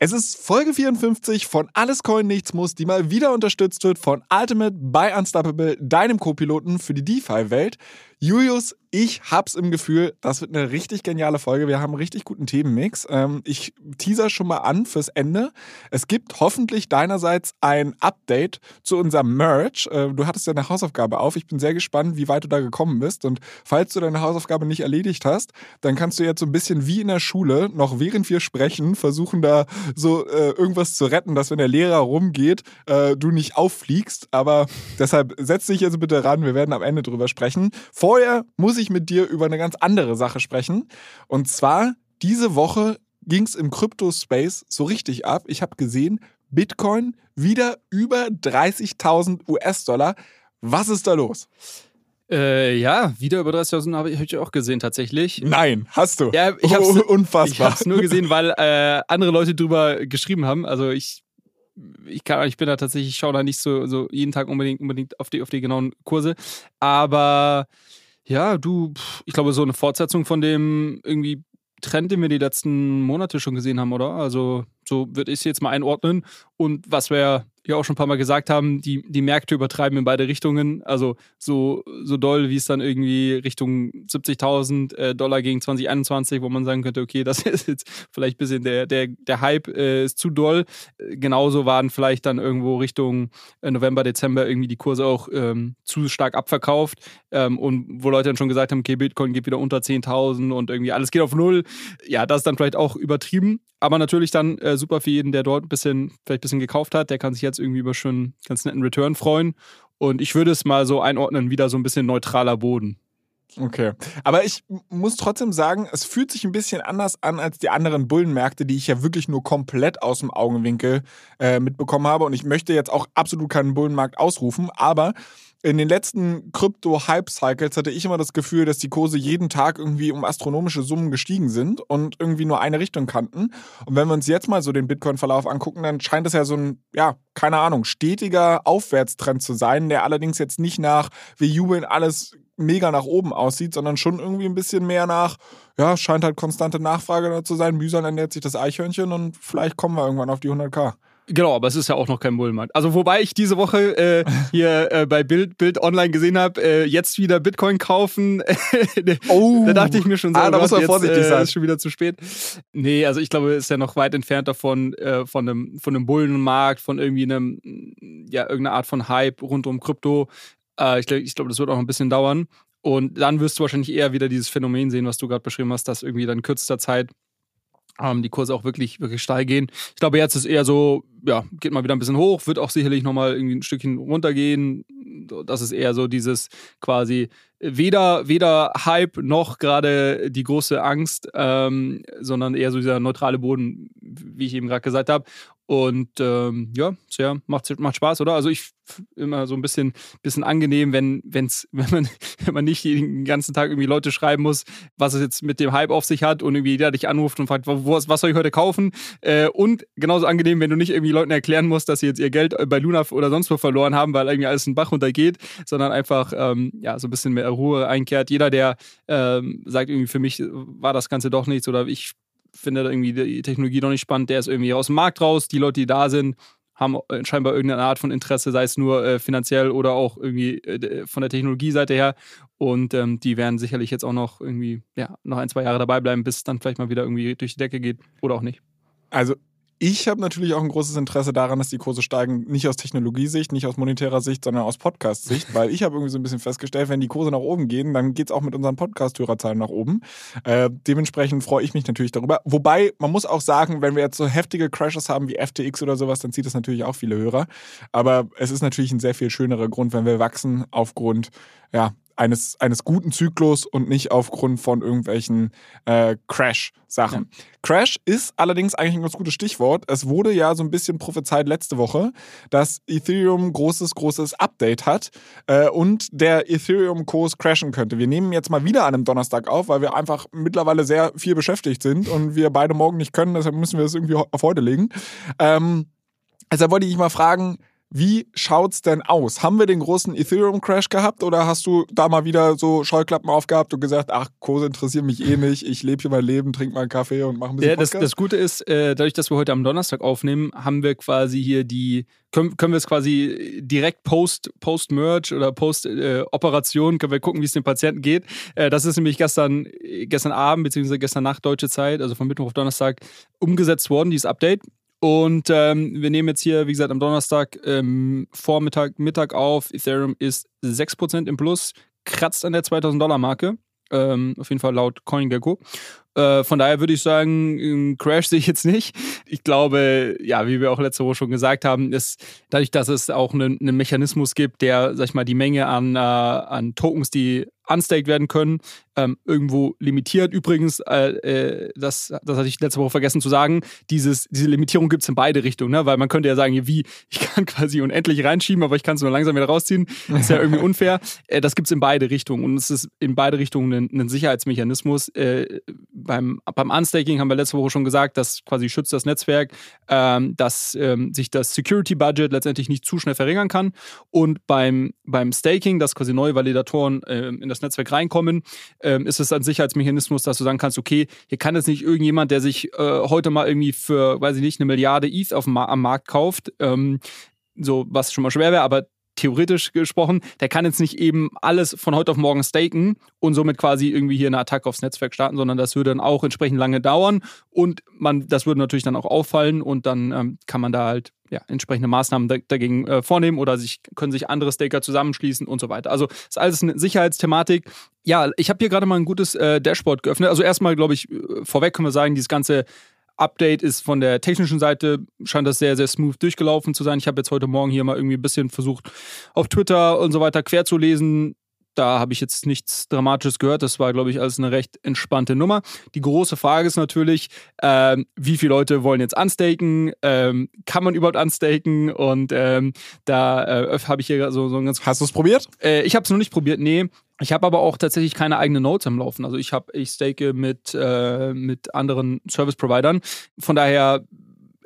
Es ist Folge 54 von Alles Coin Nichts Muss, die mal wieder unterstützt wird von Ultimate by Unstoppable, deinem Co-Piloten für die DeFi-Welt. Julius, ich hab's im Gefühl, das wird eine richtig geniale Folge. Wir haben einen richtig guten Themenmix. Ähm, ich teaser schon mal an fürs Ende. Es gibt hoffentlich deinerseits ein Update zu unserem Merch. Äh, du hattest ja eine Hausaufgabe auf. Ich bin sehr gespannt, wie weit du da gekommen bist. Und falls du deine Hausaufgabe nicht erledigt hast, dann kannst du jetzt so ein bisschen wie in der Schule, noch während wir sprechen, versuchen da so äh, irgendwas zu retten, dass wenn der Lehrer rumgeht, äh, du nicht auffliegst. Aber deshalb setz dich jetzt bitte ran. Wir werden am Ende drüber sprechen. Vor Vorher muss ich mit dir über eine ganz andere Sache sprechen. Und zwar, diese Woche ging es im Crypto-Space so richtig ab. Ich habe gesehen, Bitcoin wieder über 30.000 US-Dollar. Was ist da los? Äh, ja, wieder über 30.000 habe ich auch gesehen tatsächlich. Nein, hast du? Ja, ich habe es oh, unfassbar. Ich habe nur gesehen, weil äh, andere Leute drüber geschrieben haben. Also ich ich, kann, ich bin da tatsächlich, ich schaue da nicht so, so jeden Tag unbedingt, unbedingt auf die, auf die genauen Kurse. Aber ja, du, ich glaube, so eine Fortsetzung von dem irgendwie Trend, den wir die letzten Monate schon gesehen haben, oder? Also, so würde ich es jetzt mal einordnen. Und was wir ja auch schon ein paar Mal gesagt haben, die, die Märkte übertreiben in beide Richtungen. Also so, so doll, wie es dann irgendwie Richtung 70.000 äh, Dollar gegen 2021, wo man sagen könnte, okay, das ist jetzt vielleicht ein bisschen der, der, der Hype äh, ist zu doll. Genauso waren vielleicht dann irgendwo Richtung äh, November, Dezember irgendwie die Kurse auch ähm, zu stark abverkauft ähm, und wo Leute dann schon gesagt haben, okay, Bitcoin geht wieder unter 10.000 und irgendwie alles geht auf Null. Ja, das ist dann vielleicht auch übertrieben. Aber natürlich dann äh, super für jeden, der dort ein bisschen, vielleicht ein bisschen gekauft hat. Der kann sich jetzt irgendwie über schon ganz netten Return freuen. Und ich würde es mal so einordnen, wieder so ein bisschen neutraler Boden. Okay. Aber ich muss trotzdem sagen, es fühlt sich ein bisschen anders an als die anderen Bullenmärkte, die ich ja wirklich nur komplett aus dem Augenwinkel äh, mitbekommen habe. Und ich möchte jetzt auch absolut keinen Bullenmarkt ausrufen, aber in den letzten Krypto-Hype-Cycles hatte ich immer das Gefühl, dass die Kurse jeden Tag irgendwie um astronomische Summen gestiegen sind und irgendwie nur eine Richtung kannten. Und wenn wir uns jetzt mal so den Bitcoin-Verlauf angucken, dann scheint es ja so ein, ja, keine Ahnung, stetiger Aufwärtstrend zu sein, der allerdings jetzt nicht nach, wir jubeln alles mega nach oben aussieht, sondern schon irgendwie ein bisschen mehr nach, ja, scheint halt konstante Nachfrage da zu sein. Mühsam ernährt sich das Eichhörnchen und vielleicht kommen wir irgendwann auf die 100k. Genau, aber es ist ja auch noch kein Bullmarkt. Also wobei ich diese Woche äh, hier äh, bei Bild, Bild Online gesehen habe, äh, jetzt wieder Bitcoin kaufen. oh, da dachte ich mir schon so, ah, da muss man vorsichtig äh, sein. Ist schon wieder zu spät. Nee, also ich glaube, es ist ja noch weit entfernt davon, äh, von einem, von einem Bullenmarkt, von irgendwie einem, ja, irgendeiner Art von Hype rund um Krypto. Äh, ich glaube, ich glaub, das wird auch ein bisschen dauern. Und dann wirst du wahrscheinlich eher wieder dieses Phänomen sehen, was du gerade beschrieben hast, dass irgendwie dann in kürzester Zeit ähm, die Kurse auch wirklich, wirklich steil gehen. Ich glaube, jetzt ist eher so, ja, geht mal wieder ein bisschen hoch, wird auch sicherlich nochmal irgendwie ein Stückchen runtergehen. Das ist eher so dieses quasi weder, weder Hype noch gerade die große Angst, ähm, sondern eher so dieser neutrale Boden, wie ich eben gerade gesagt habe. Und ähm, ja, sehr, macht, macht Spaß, oder? Also ich immer so ein bisschen, bisschen angenehm, wenn, wenn's, wenn, man, wenn man nicht den ganzen Tag irgendwie Leute schreiben muss, was es jetzt mit dem Hype auf sich hat und irgendwie jeder dich anruft und fragt, wo, was soll ich heute kaufen? Äh, und genauso angenehm, wenn du nicht irgendwie Leuten erklären musst, dass sie jetzt ihr Geld bei Luna oder sonst wo verloren haben, weil irgendwie alles in den Bach runtergeht, sondern einfach ähm, ja, so ein bisschen mehr Ruhe einkehrt. Jeder, der ähm, sagt, irgendwie für mich war das Ganze doch nichts oder ich findet irgendwie die Technologie noch nicht spannend, der ist irgendwie aus dem Markt raus. Die Leute, die da sind, haben scheinbar irgendeine Art von Interesse, sei es nur äh, finanziell oder auch irgendwie äh, von der Technologieseite her. Und ähm, die werden sicherlich jetzt auch noch irgendwie, ja, noch ein, zwei Jahre dabei bleiben, bis es dann vielleicht mal wieder irgendwie durch die Decke geht oder auch nicht. Also ich habe natürlich auch ein großes Interesse daran, dass die Kurse steigen, nicht aus Technologiesicht, nicht aus monetärer Sicht, sondern aus Podcast-Sicht, weil ich habe irgendwie so ein bisschen festgestellt, wenn die Kurse nach oben gehen, dann geht es auch mit unseren Podcast-Hörerzahlen nach oben. Äh, dementsprechend freue ich mich natürlich darüber. Wobei, man muss auch sagen, wenn wir jetzt so heftige Crashes haben wie FTX oder sowas, dann zieht das natürlich auch viele Hörer. Aber es ist natürlich ein sehr viel schönerer Grund, wenn wir wachsen aufgrund ja, eines, eines guten Zyklus und nicht aufgrund von irgendwelchen äh, Crash-Sachen. Ja. Crash ist allerdings eigentlich ein ganz gutes Stichwort. Es wurde ja so ein bisschen prophezeit letzte Woche, dass Ethereum großes, großes Update hat äh, und der Ethereum-Kurs crashen könnte. Wir nehmen jetzt mal wieder an einem Donnerstag auf, weil wir einfach mittlerweile sehr viel beschäftigt sind und wir beide morgen nicht können, deshalb müssen wir das irgendwie auf heute legen. Ähm, also wollte ich mal fragen, wie schaut's denn aus? Haben wir den großen Ethereum-Crash gehabt oder hast du da mal wieder so Scheuklappen aufgehabt und gesagt, ach, Kurse interessieren mich eh nicht, ich lebe hier mein Leben, trinke mal einen Kaffee und mache ein bisschen Ja, das, das Gute ist, äh, dadurch, dass wir heute am Donnerstag aufnehmen, haben wir quasi hier die, können, können wir es quasi direkt post, post Merge oder post äh, Operation, können wir gucken, wie es dem Patienten geht. Äh, das ist nämlich gestern, gestern Abend bzw. gestern Nacht deutsche Zeit, also von Mittwoch auf Donnerstag, umgesetzt worden, dieses Update. Und ähm, wir nehmen jetzt hier, wie gesagt, am Donnerstag ähm, Vormittag, Mittag auf. Ethereum ist 6% im Plus, kratzt an der 2000 Dollar Marke. Ähm, auf jeden Fall laut CoinGecko. Äh, von daher würde ich sagen, Crash sehe ich jetzt nicht. Ich glaube, ja, wie wir auch letzte Woche schon gesagt haben, ist dadurch, dass es auch einen, einen Mechanismus gibt, der, sag ich mal, die Menge an, äh, an Tokens, die unstaked werden können, ähm, irgendwo limitiert. Übrigens, äh, äh, das, das hatte ich letzte Woche vergessen zu sagen, dieses, diese Limitierung gibt es in beide Richtungen, ne? weil man könnte ja sagen, wie, ich kann quasi unendlich reinschieben, aber ich kann es nur langsam wieder rausziehen. Das ist ja irgendwie unfair. Äh, das gibt es in beide Richtungen und es ist in beide Richtungen ein, ein Sicherheitsmechanismus. Beim, beim Unstaking haben wir letzte Woche schon gesagt, das quasi schützt das Netzwerk, ähm, dass ähm, sich das Security-Budget letztendlich nicht zu schnell verringern kann. Und beim, beim Staking, dass quasi neue Validatoren äh, in das das Netzwerk reinkommen, ähm, ist es ein Sicherheitsmechanismus, dass du sagen kannst, okay, hier kann jetzt nicht irgendjemand, der sich äh, heute mal irgendwie für, weiß ich nicht, eine Milliarde ETH auf dem, am Markt kauft, ähm, so was schon mal schwer wäre, aber theoretisch gesprochen, der kann jetzt nicht eben alles von heute auf morgen staken und somit quasi irgendwie hier eine Attacke aufs Netzwerk starten, sondern das würde dann auch entsprechend lange dauern und man, das würde natürlich dann auch auffallen und dann ähm, kann man da halt ja, entsprechende Maßnahmen dagegen äh, vornehmen oder sich, können sich andere Staker zusammenschließen und so weiter. Also ist alles eine Sicherheitsthematik. Ja, ich habe hier gerade mal ein gutes äh, Dashboard geöffnet. Also erstmal, glaube ich, äh, vorweg können wir sagen, dieses ganze Update ist von der technischen Seite, scheint das sehr, sehr smooth durchgelaufen zu sein. Ich habe jetzt heute Morgen hier mal irgendwie ein bisschen versucht, auf Twitter und so weiter quer zu lesen. Da habe ich jetzt nichts Dramatisches gehört. Das war, glaube ich, alles eine recht entspannte Nummer. Die große Frage ist natürlich, ähm, wie viele Leute wollen jetzt unstaken? Ähm, kann man überhaupt unstaken? Und ähm, da äh, habe ich hier so, so ein ganz. Hast du es probiert? Äh, ich habe es noch nicht probiert, nee. Ich habe aber auch tatsächlich keine eigenen Nodes am Laufen. Also ich habe, ich stake mit, äh, mit anderen Service-Providern. Von daher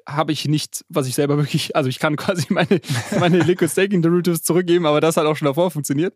habe ich nichts, was ich selber wirklich, also ich kann quasi meine, meine Liquid Staking Derivatives zurückgeben, aber das hat auch schon davor funktioniert.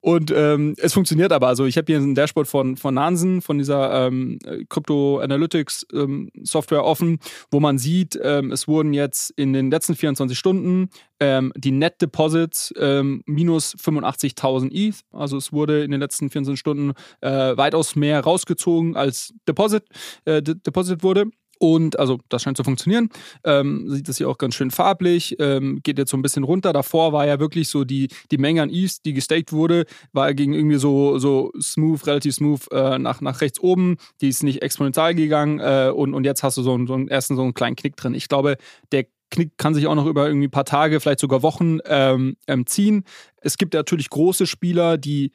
Und ähm, es funktioniert aber. Also ich habe hier ein Dashboard von, von Nansen, von dieser ähm, Crypto Analytics ähm, Software offen, wo man sieht, ähm, es wurden jetzt in den letzten 24 Stunden ähm, die Net Deposits ähm, minus 85.000 ETH. Also es wurde in den letzten 24 Stunden äh, weitaus mehr rausgezogen als Deposit, äh, Deposit wurde. Und also das scheint zu funktionieren. Ähm, sieht das hier auch ganz schön farblich. Ähm, geht jetzt so ein bisschen runter. Davor war ja wirklich so die, die Menge an East, die gestaked wurde, war gegen irgendwie so, so smooth, relativ smooth äh, nach, nach rechts oben. Die ist nicht exponentiell gegangen. Äh, und, und jetzt hast du so, einen, so einen ersten so einen kleinen Knick drin. Ich glaube, der Knick kann sich auch noch über irgendwie ein paar Tage, vielleicht sogar Wochen ähm, ähm ziehen. Es gibt natürlich große Spieler, die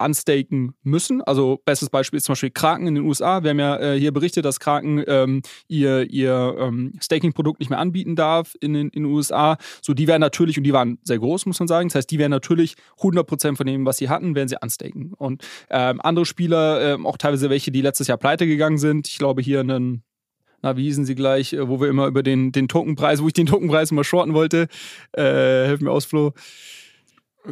unstaken müssen. Also bestes Beispiel ist zum Beispiel Kraken in den USA. Wir haben ja äh, hier berichtet, dass Kraken ähm, ihr, ihr ähm, Staking-Produkt nicht mehr anbieten darf in den, in den USA. So, die werden natürlich, und die waren sehr groß, muss man sagen. Das heißt, die werden natürlich 100% von dem, was sie hatten, werden sie unstaken. Und ähm, andere Spieler, ähm, auch teilweise welche, die letztes Jahr pleite gegangen sind. Ich glaube hier einen na, wie hießen sie gleich, äh, wo wir immer über den, den Tokenpreis, wo ich den Tokenpreis immer shorten wollte. Äh, helf mir aus, Flo.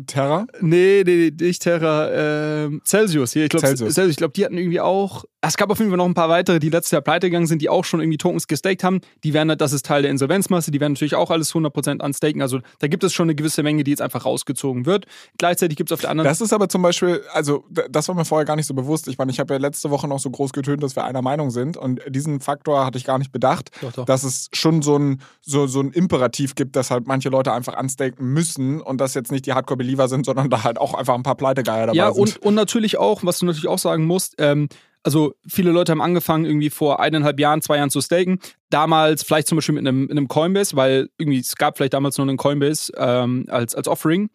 Terra? Nee, nee, nicht Terra. Äh, Celsius. Hier, ich glaube, Celsius. Celsius. Ich glaube, die hatten irgendwie auch es gab auf jeden Fall noch ein paar weitere, die letztes Jahr pleite gegangen sind, die auch schon irgendwie Tokens gestaked haben. Die werden, das ist Teil der Insolvenzmasse, die werden natürlich auch alles 100% unstaken. Also da gibt es schon eine gewisse Menge, die jetzt einfach rausgezogen wird. Gleichzeitig gibt es auf der anderen Das ist aber zum Beispiel, also das war mir vorher gar nicht so bewusst. Ich meine, ich habe ja letzte Woche noch so groß getönt, dass wir einer Meinung sind und diesen Faktor hatte ich gar nicht bedacht, doch, doch. dass es schon so ein, so, so ein Imperativ gibt, dass halt manche Leute einfach unstaken müssen und das jetzt nicht die Hardcore-Believer sind, sondern da halt auch einfach ein paar Pleitegeier dabei ja, sind. Ja, und, und natürlich auch, was du natürlich auch sagen musst, ähm, also viele Leute haben angefangen, irgendwie vor eineinhalb Jahren, zwei Jahren zu staken. Damals vielleicht zum Beispiel mit einem, einem Coinbase, weil irgendwie es gab vielleicht damals nur einen Coinbase ähm, als, als Offering.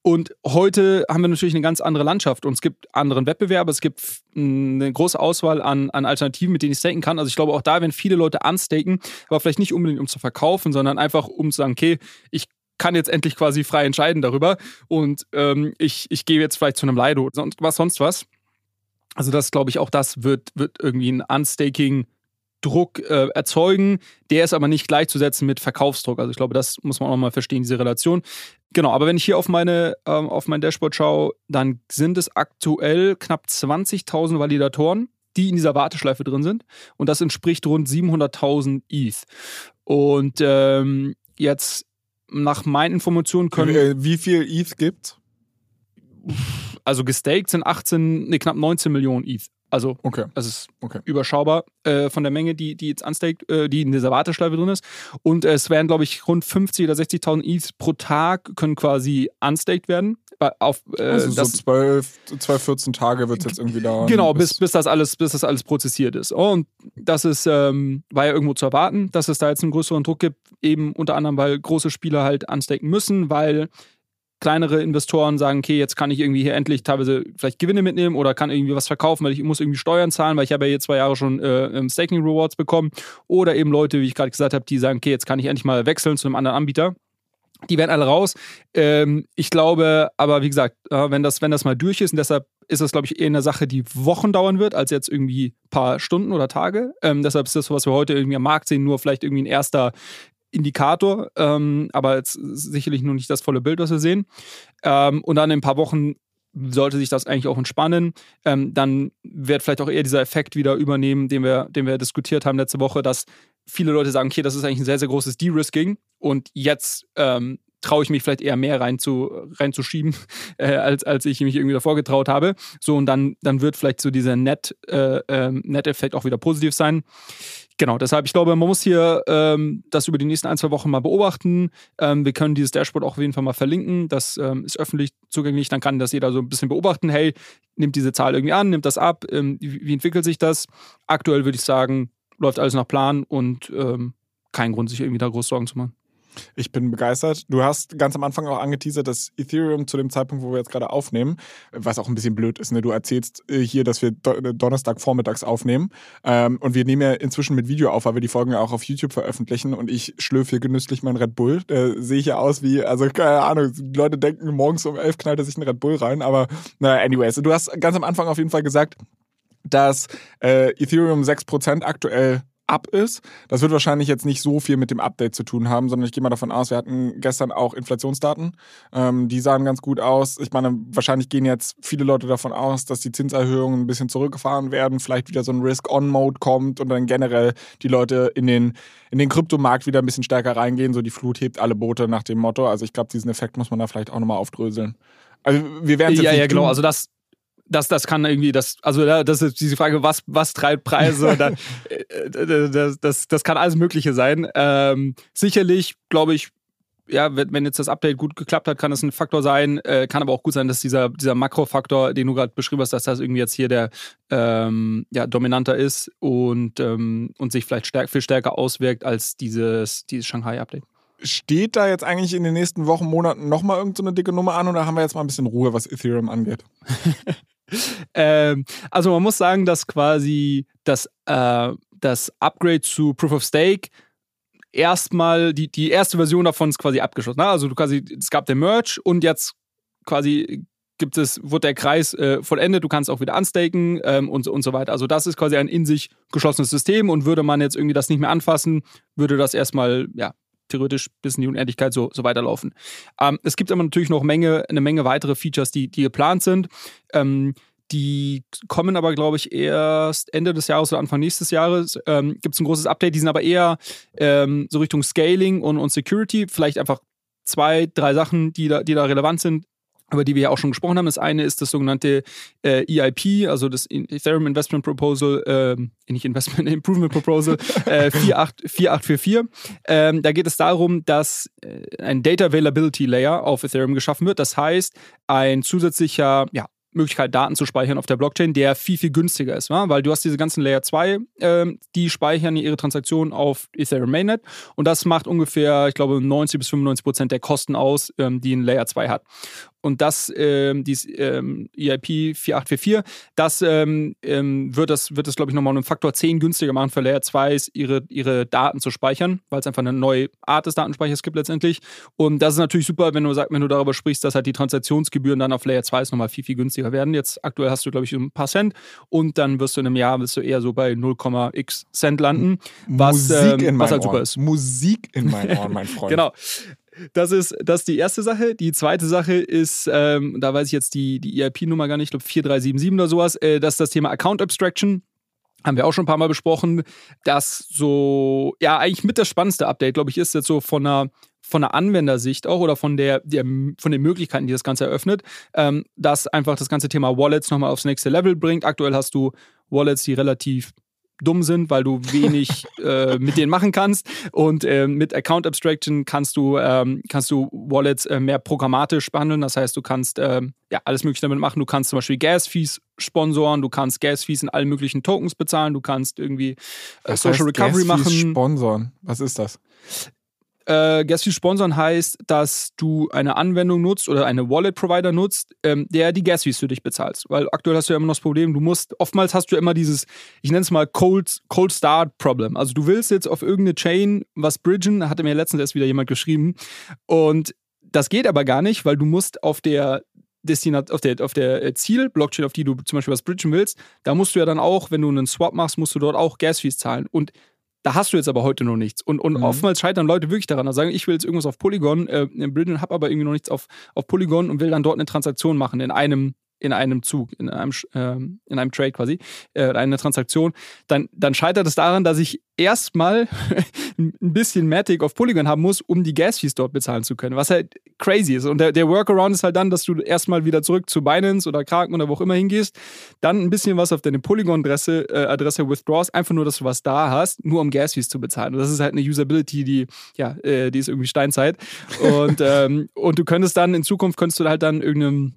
Und heute haben wir natürlich eine ganz andere Landschaft und es gibt anderen Wettbewerbe, es gibt eine große Auswahl an, an Alternativen, mit denen ich staken kann. Also ich glaube auch da, wenn viele Leute unstaken, aber vielleicht nicht unbedingt um zu verkaufen, sondern einfach um zu sagen, okay, ich kann jetzt endlich quasi frei entscheiden darüber und ähm, ich, ich gehe jetzt vielleicht zu einem Lido oder was sonst was. Also das glaube ich auch, das wird, wird irgendwie ein Unstaking Druck äh, erzeugen. Der ist aber nicht gleichzusetzen mit Verkaufsdruck. Also ich glaube, das muss man auch nochmal verstehen, diese Relation. Genau, aber wenn ich hier auf meine ähm, auf mein Dashboard schaue, dann sind es aktuell knapp 20.000 Validatoren, die in dieser Warteschleife drin sind. Und das entspricht rund 700.000 ETH. Und ähm, jetzt nach meinen Informationen können. Wie, äh, wie viel ETH gibt's? Also gestaked sind 18, nee, knapp 19 Millionen ETH. Also, okay. es ist okay. überschaubar äh, von der Menge, die, die jetzt unstaked, äh, die in dieser Warteschleife drin ist. Und äh, es werden, glaube ich, rund 50 oder 60.000 ETH pro Tag können quasi unstaked werden. Auf, äh, also so 12, 12, 14 Tage wird es jetzt irgendwie dauern. Genau, bis, bis, das alles, bis das alles prozessiert ist. Und das ist, ähm, war ja irgendwo zu erwarten, dass es da jetzt einen größeren Druck gibt, eben unter anderem, weil große Spieler halt unstaken müssen, weil kleinere Investoren sagen, okay, jetzt kann ich irgendwie hier endlich teilweise vielleicht Gewinne mitnehmen oder kann irgendwie was verkaufen, weil ich muss irgendwie Steuern zahlen, weil ich habe ja jetzt zwei Jahre schon äh, ähm, Staking Rewards bekommen. Oder eben Leute, wie ich gerade gesagt habe, die sagen, okay, jetzt kann ich endlich mal wechseln zu einem anderen Anbieter. Die werden alle raus. Ähm, ich glaube, aber wie gesagt, äh, wenn, das, wenn das mal durch ist, und deshalb ist das, glaube ich, eher eine Sache, die Wochen dauern wird, als jetzt irgendwie ein paar Stunden oder Tage. Ähm, deshalb ist das, was wir heute irgendwie am Markt sehen, nur vielleicht irgendwie ein erster Indikator, ähm, aber jetzt sicherlich nur nicht das volle Bild, was wir sehen. Ähm, und dann in ein paar Wochen sollte sich das eigentlich auch entspannen. Ähm, dann wird vielleicht auch eher dieser Effekt wieder übernehmen, den wir, den wir diskutiert haben letzte Woche, dass viele Leute sagen, okay, das ist eigentlich ein sehr, sehr großes De-Risking und jetzt ähm, traue ich mich vielleicht eher mehr rein zu, reinzuschieben, äh, als, als ich mich irgendwie davor getraut habe. So, und dann, dann wird vielleicht so dieser Net-Effekt äh, ähm, Net auch wieder positiv sein. Genau, deshalb, ich glaube, man muss hier ähm, das über die nächsten ein, zwei Wochen mal beobachten. Ähm, wir können dieses Dashboard auch auf jeden Fall mal verlinken. Das ähm, ist öffentlich zugänglich. Dann kann das jeder so ein bisschen beobachten. Hey, nimmt diese Zahl irgendwie an, nimmt das ab. Ähm, wie, entwickelt sich das? Aktuell würde ich sagen, läuft alles nach Plan und ähm, kein Grund, sich irgendwie da groß Sorgen zu machen. Ich bin begeistert. Du hast ganz am Anfang auch angeteasert, dass Ethereum zu dem Zeitpunkt, wo wir jetzt gerade aufnehmen, was auch ein bisschen blöd ist, ne? du erzählst äh, hier, dass wir äh, Donnerstag vormittags aufnehmen ähm, und wir nehmen ja inzwischen mit Video auf, weil wir die Folgen ja auch auf YouTube veröffentlichen und ich schlürfe hier genüsslich meinen Red Bull. Da sehe ich ja aus wie, also keine Ahnung, die Leute denken, morgens um elf knallt er sich einen Red Bull rein, aber naja, anyways. Du hast ganz am Anfang auf jeden Fall gesagt, dass äh, Ethereum 6% aktuell ab ist. Das wird wahrscheinlich jetzt nicht so viel mit dem Update zu tun haben, sondern ich gehe mal davon aus, wir hatten gestern auch Inflationsdaten. Ähm, die sahen ganz gut aus. Ich meine, wahrscheinlich gehen jetzt viele Leute davon aus, dass die Zinserhöhungen ein bisschen zurückgefahren werden, vielleicht wieder so ein Risk-On-Mode kommt und dann generell die Leute in den, in den Kryptomarkt wieder ein bisschen stärker reingehen. So die Flut hebt alle Boote nach dem Motto. Also ich glaube, diesen Effekt muss man da vielleicht auch nochmal aufdröseln. Also wir werden Ja, ja, genau. Also das, das, das kann irgendwie, das, also das ist diese Frage, was, was treibt Preise? da, äh, das, das, das kann alles Mögliche sein. Ähm, sicherlich, glaube ich, ja, wenn jetzt das Update gut geklappt hat, kann das ein Faktor sein. Äh, kann aber auch gut sein, dass dieser, dieser Makrofaktor, den du gerade beschrieben hast, dass das irgendwie jetzt hier der ähm, ja, dominanter ist und, ähm, und sich vielleicht stärk, viel stärker auswirkt als dieses, dieses Shanghai-Update. Steht da jetzt eigentlich in den nächsten Wochen, Monaten nochmal irgendeine so dicke Nummer an oder haben wir jetzt mal ein bisschen Ruhe, was Ethereum angeht? ähm, also man muss sagen, dass quasi das, äh, das Upgrade zu Proof of Stake erstmal, die, die erste Version davon ist quasi abgeschlossen. Ne? Also quasi, es gab den Merge und jetzt quasi gibt es, wird der Kreis äh, vollendet, du kannst auch wieder unstaken ähm, und, und so weiter. Also das ist quasi ein in sich geschlossenes System und würde man jetzt irgendwie das nicht mehr anfassen, würde das erstmal, ja, theoretisch bis in die Unendlichkeit so, so weiterlaufen. Ähm, es gibt aber natürlich noch Menge, eine Menge weitere Features, die, die geplant sind. Ähm, die kommen aber, glaube ich, erst Ende des Jahres oder Anfang nächstes Jahres. Ähm, Gibt es ein großes Update, die sind aber eher ähm, so Richtung Scaling und, und Security. Vielleicht einfach zwei, drei Sachen, die da, die da relevant sind über die wir ja auch schon gesprochen haben. Das eine ist das sogenannte äh, EIP, also das Ethereum Investment Proposal, äh, nicht Investment Improvement Proposal, äh, 48, 4844. Ähm, da geht es darum, dass äh, ein Data Availability Layer auf Ethereum geschaffen wird. Das heißt, ein zusätzlicher ja, Möglichkeit, Daten zu speichern auf der Blockchain, der viel, viel günstiger ist. Ja? Weil du hast diese ganzen Layer 2, ähm, die speichern ihre Transaktionen auf Ethereum Mainnet und das macht ungefähr, ich glaube, 90 bis 95 Prozent der Kosten aus, ähm, die ein Layer 2 hat. Und das, ähm, dieses ähm, EIP 4844, das ähm, ähm, wird das, wird das glaube ich, nochmal um einen Faktor 10 günstiger machen für Layer 2 ihre, ihre Daten zu speichern, weil es einfach eine neue Art des Datenspeichers gibt letztendlich. Und das ist natürlich super, wenn du, sag, wenn du darüber sprichst, dass halt die Transaktionsgebühren dann auf Layer 2 nochmal viel, viel günstiger werden. Jetzt aktuell hast du, glaube ich, ein paar Cent und dann wirst du in einem Jahr wirst du eher so bei 0,x Cent landen, was, ähm, in was halt super Ohren. ist. Musik in meinen Ohren, mein Freund. Genau. Das ist, das ist die erste Sache. Die zweite Sache ist, ähm, da weiß ich jetzt die, die EIP-Nummer gar nicht, ich glaube 4377 oder sowas, äh, das ist das Thema Account Abstraction. Haben wir auch schon ein paar Mal besprochen. Das so, ja, eigentlich mit das spannendste Update, glaube ich, ist jetzt so von einer, von einer Anwendersicht auch oder von, der, der, von den Möglichkeiten, die das Ganze eröffnet, ähm, dass einfach das ganze Thema Wallets nochmal aufs nächste Level bringt. Aktuell hast du Wallets, die relativ dumm sind, weil du wenig äh, mit denen machen kannst. Und ähm, mit Account Abstraction kannst du, ähm, kannst du Wallets äh, mehr programmatisch behandeln. Das heißt, du kannst ähm, ja alles Mögliche damit machen. Du kannst zum Beispiel Gas-Fees sponsoren, du kannst Gas-Fees in allen möglichen Tokens bezahlen, du kannst irgendwie äh, Social heißt Recovery machen. Sponsoren. Was ist das? Äh, Gas-Fees sponsern heißt, dass du eine Anwendung nutzt oder eine Wallet-Provider nutzt, ähm, der die Gas-Fees für dich bezahlst. Weil aktuell hast du ja immer noch das Problem, du musst, oftmals hast du immer dieses, ich nenne es mal Cold, Cold Start Problem. Also du willst jetzt auf irgendeine Chain was bridgen, hatte mir letztens erst wieder jemand geschrieben. Und das geht aber gar nicht, weil du musst auf der Destinat auf der, auf der äh, Ziel-Blockchain, auf die du zum Beispiel was bridgen willst, da musst du ja dann auch, wenn du einen Swap machst, musst du dort auch Gas-Fees zahlen. Und da hast du jetzt aber heute noch nichts. Und, und Mhm. oftmals scheitern Leute wirklich daran. Da sagen, ich will jetzt irgendwas auf Polygon, äh, bridgen, habe aber irgendwie noch nichts auf, auf Polygon und will dann dort eine Transaktion machen in einem in einem Zug, in einem, ähm, in einem Trade quasi, äh, eine Transaktion, dann, dann scheitert es daran, dass ich erstmal ein bisschen Matic auf Polygon haben muss, um die Gas-Fees dort bezahlen zu können, was halt crazy ist. Und der, der Workaround ist halt dann, dass du erstmal wieder zurück zu Binance oder Kraken oder wo auch immer hingehst, dann ein bisschen was auf deine Polygon-Adresse äh, Adresse withdraws, einfach nur, dass du was da hast, nur um Gas-Fees zu bezahlen. Und das ist halt eine Usability, die, ja, äh, die ist irgendwie Steinzeit. Und, ähm, und du könntest dann, in Zukunft könntest du halt dann irgendeinem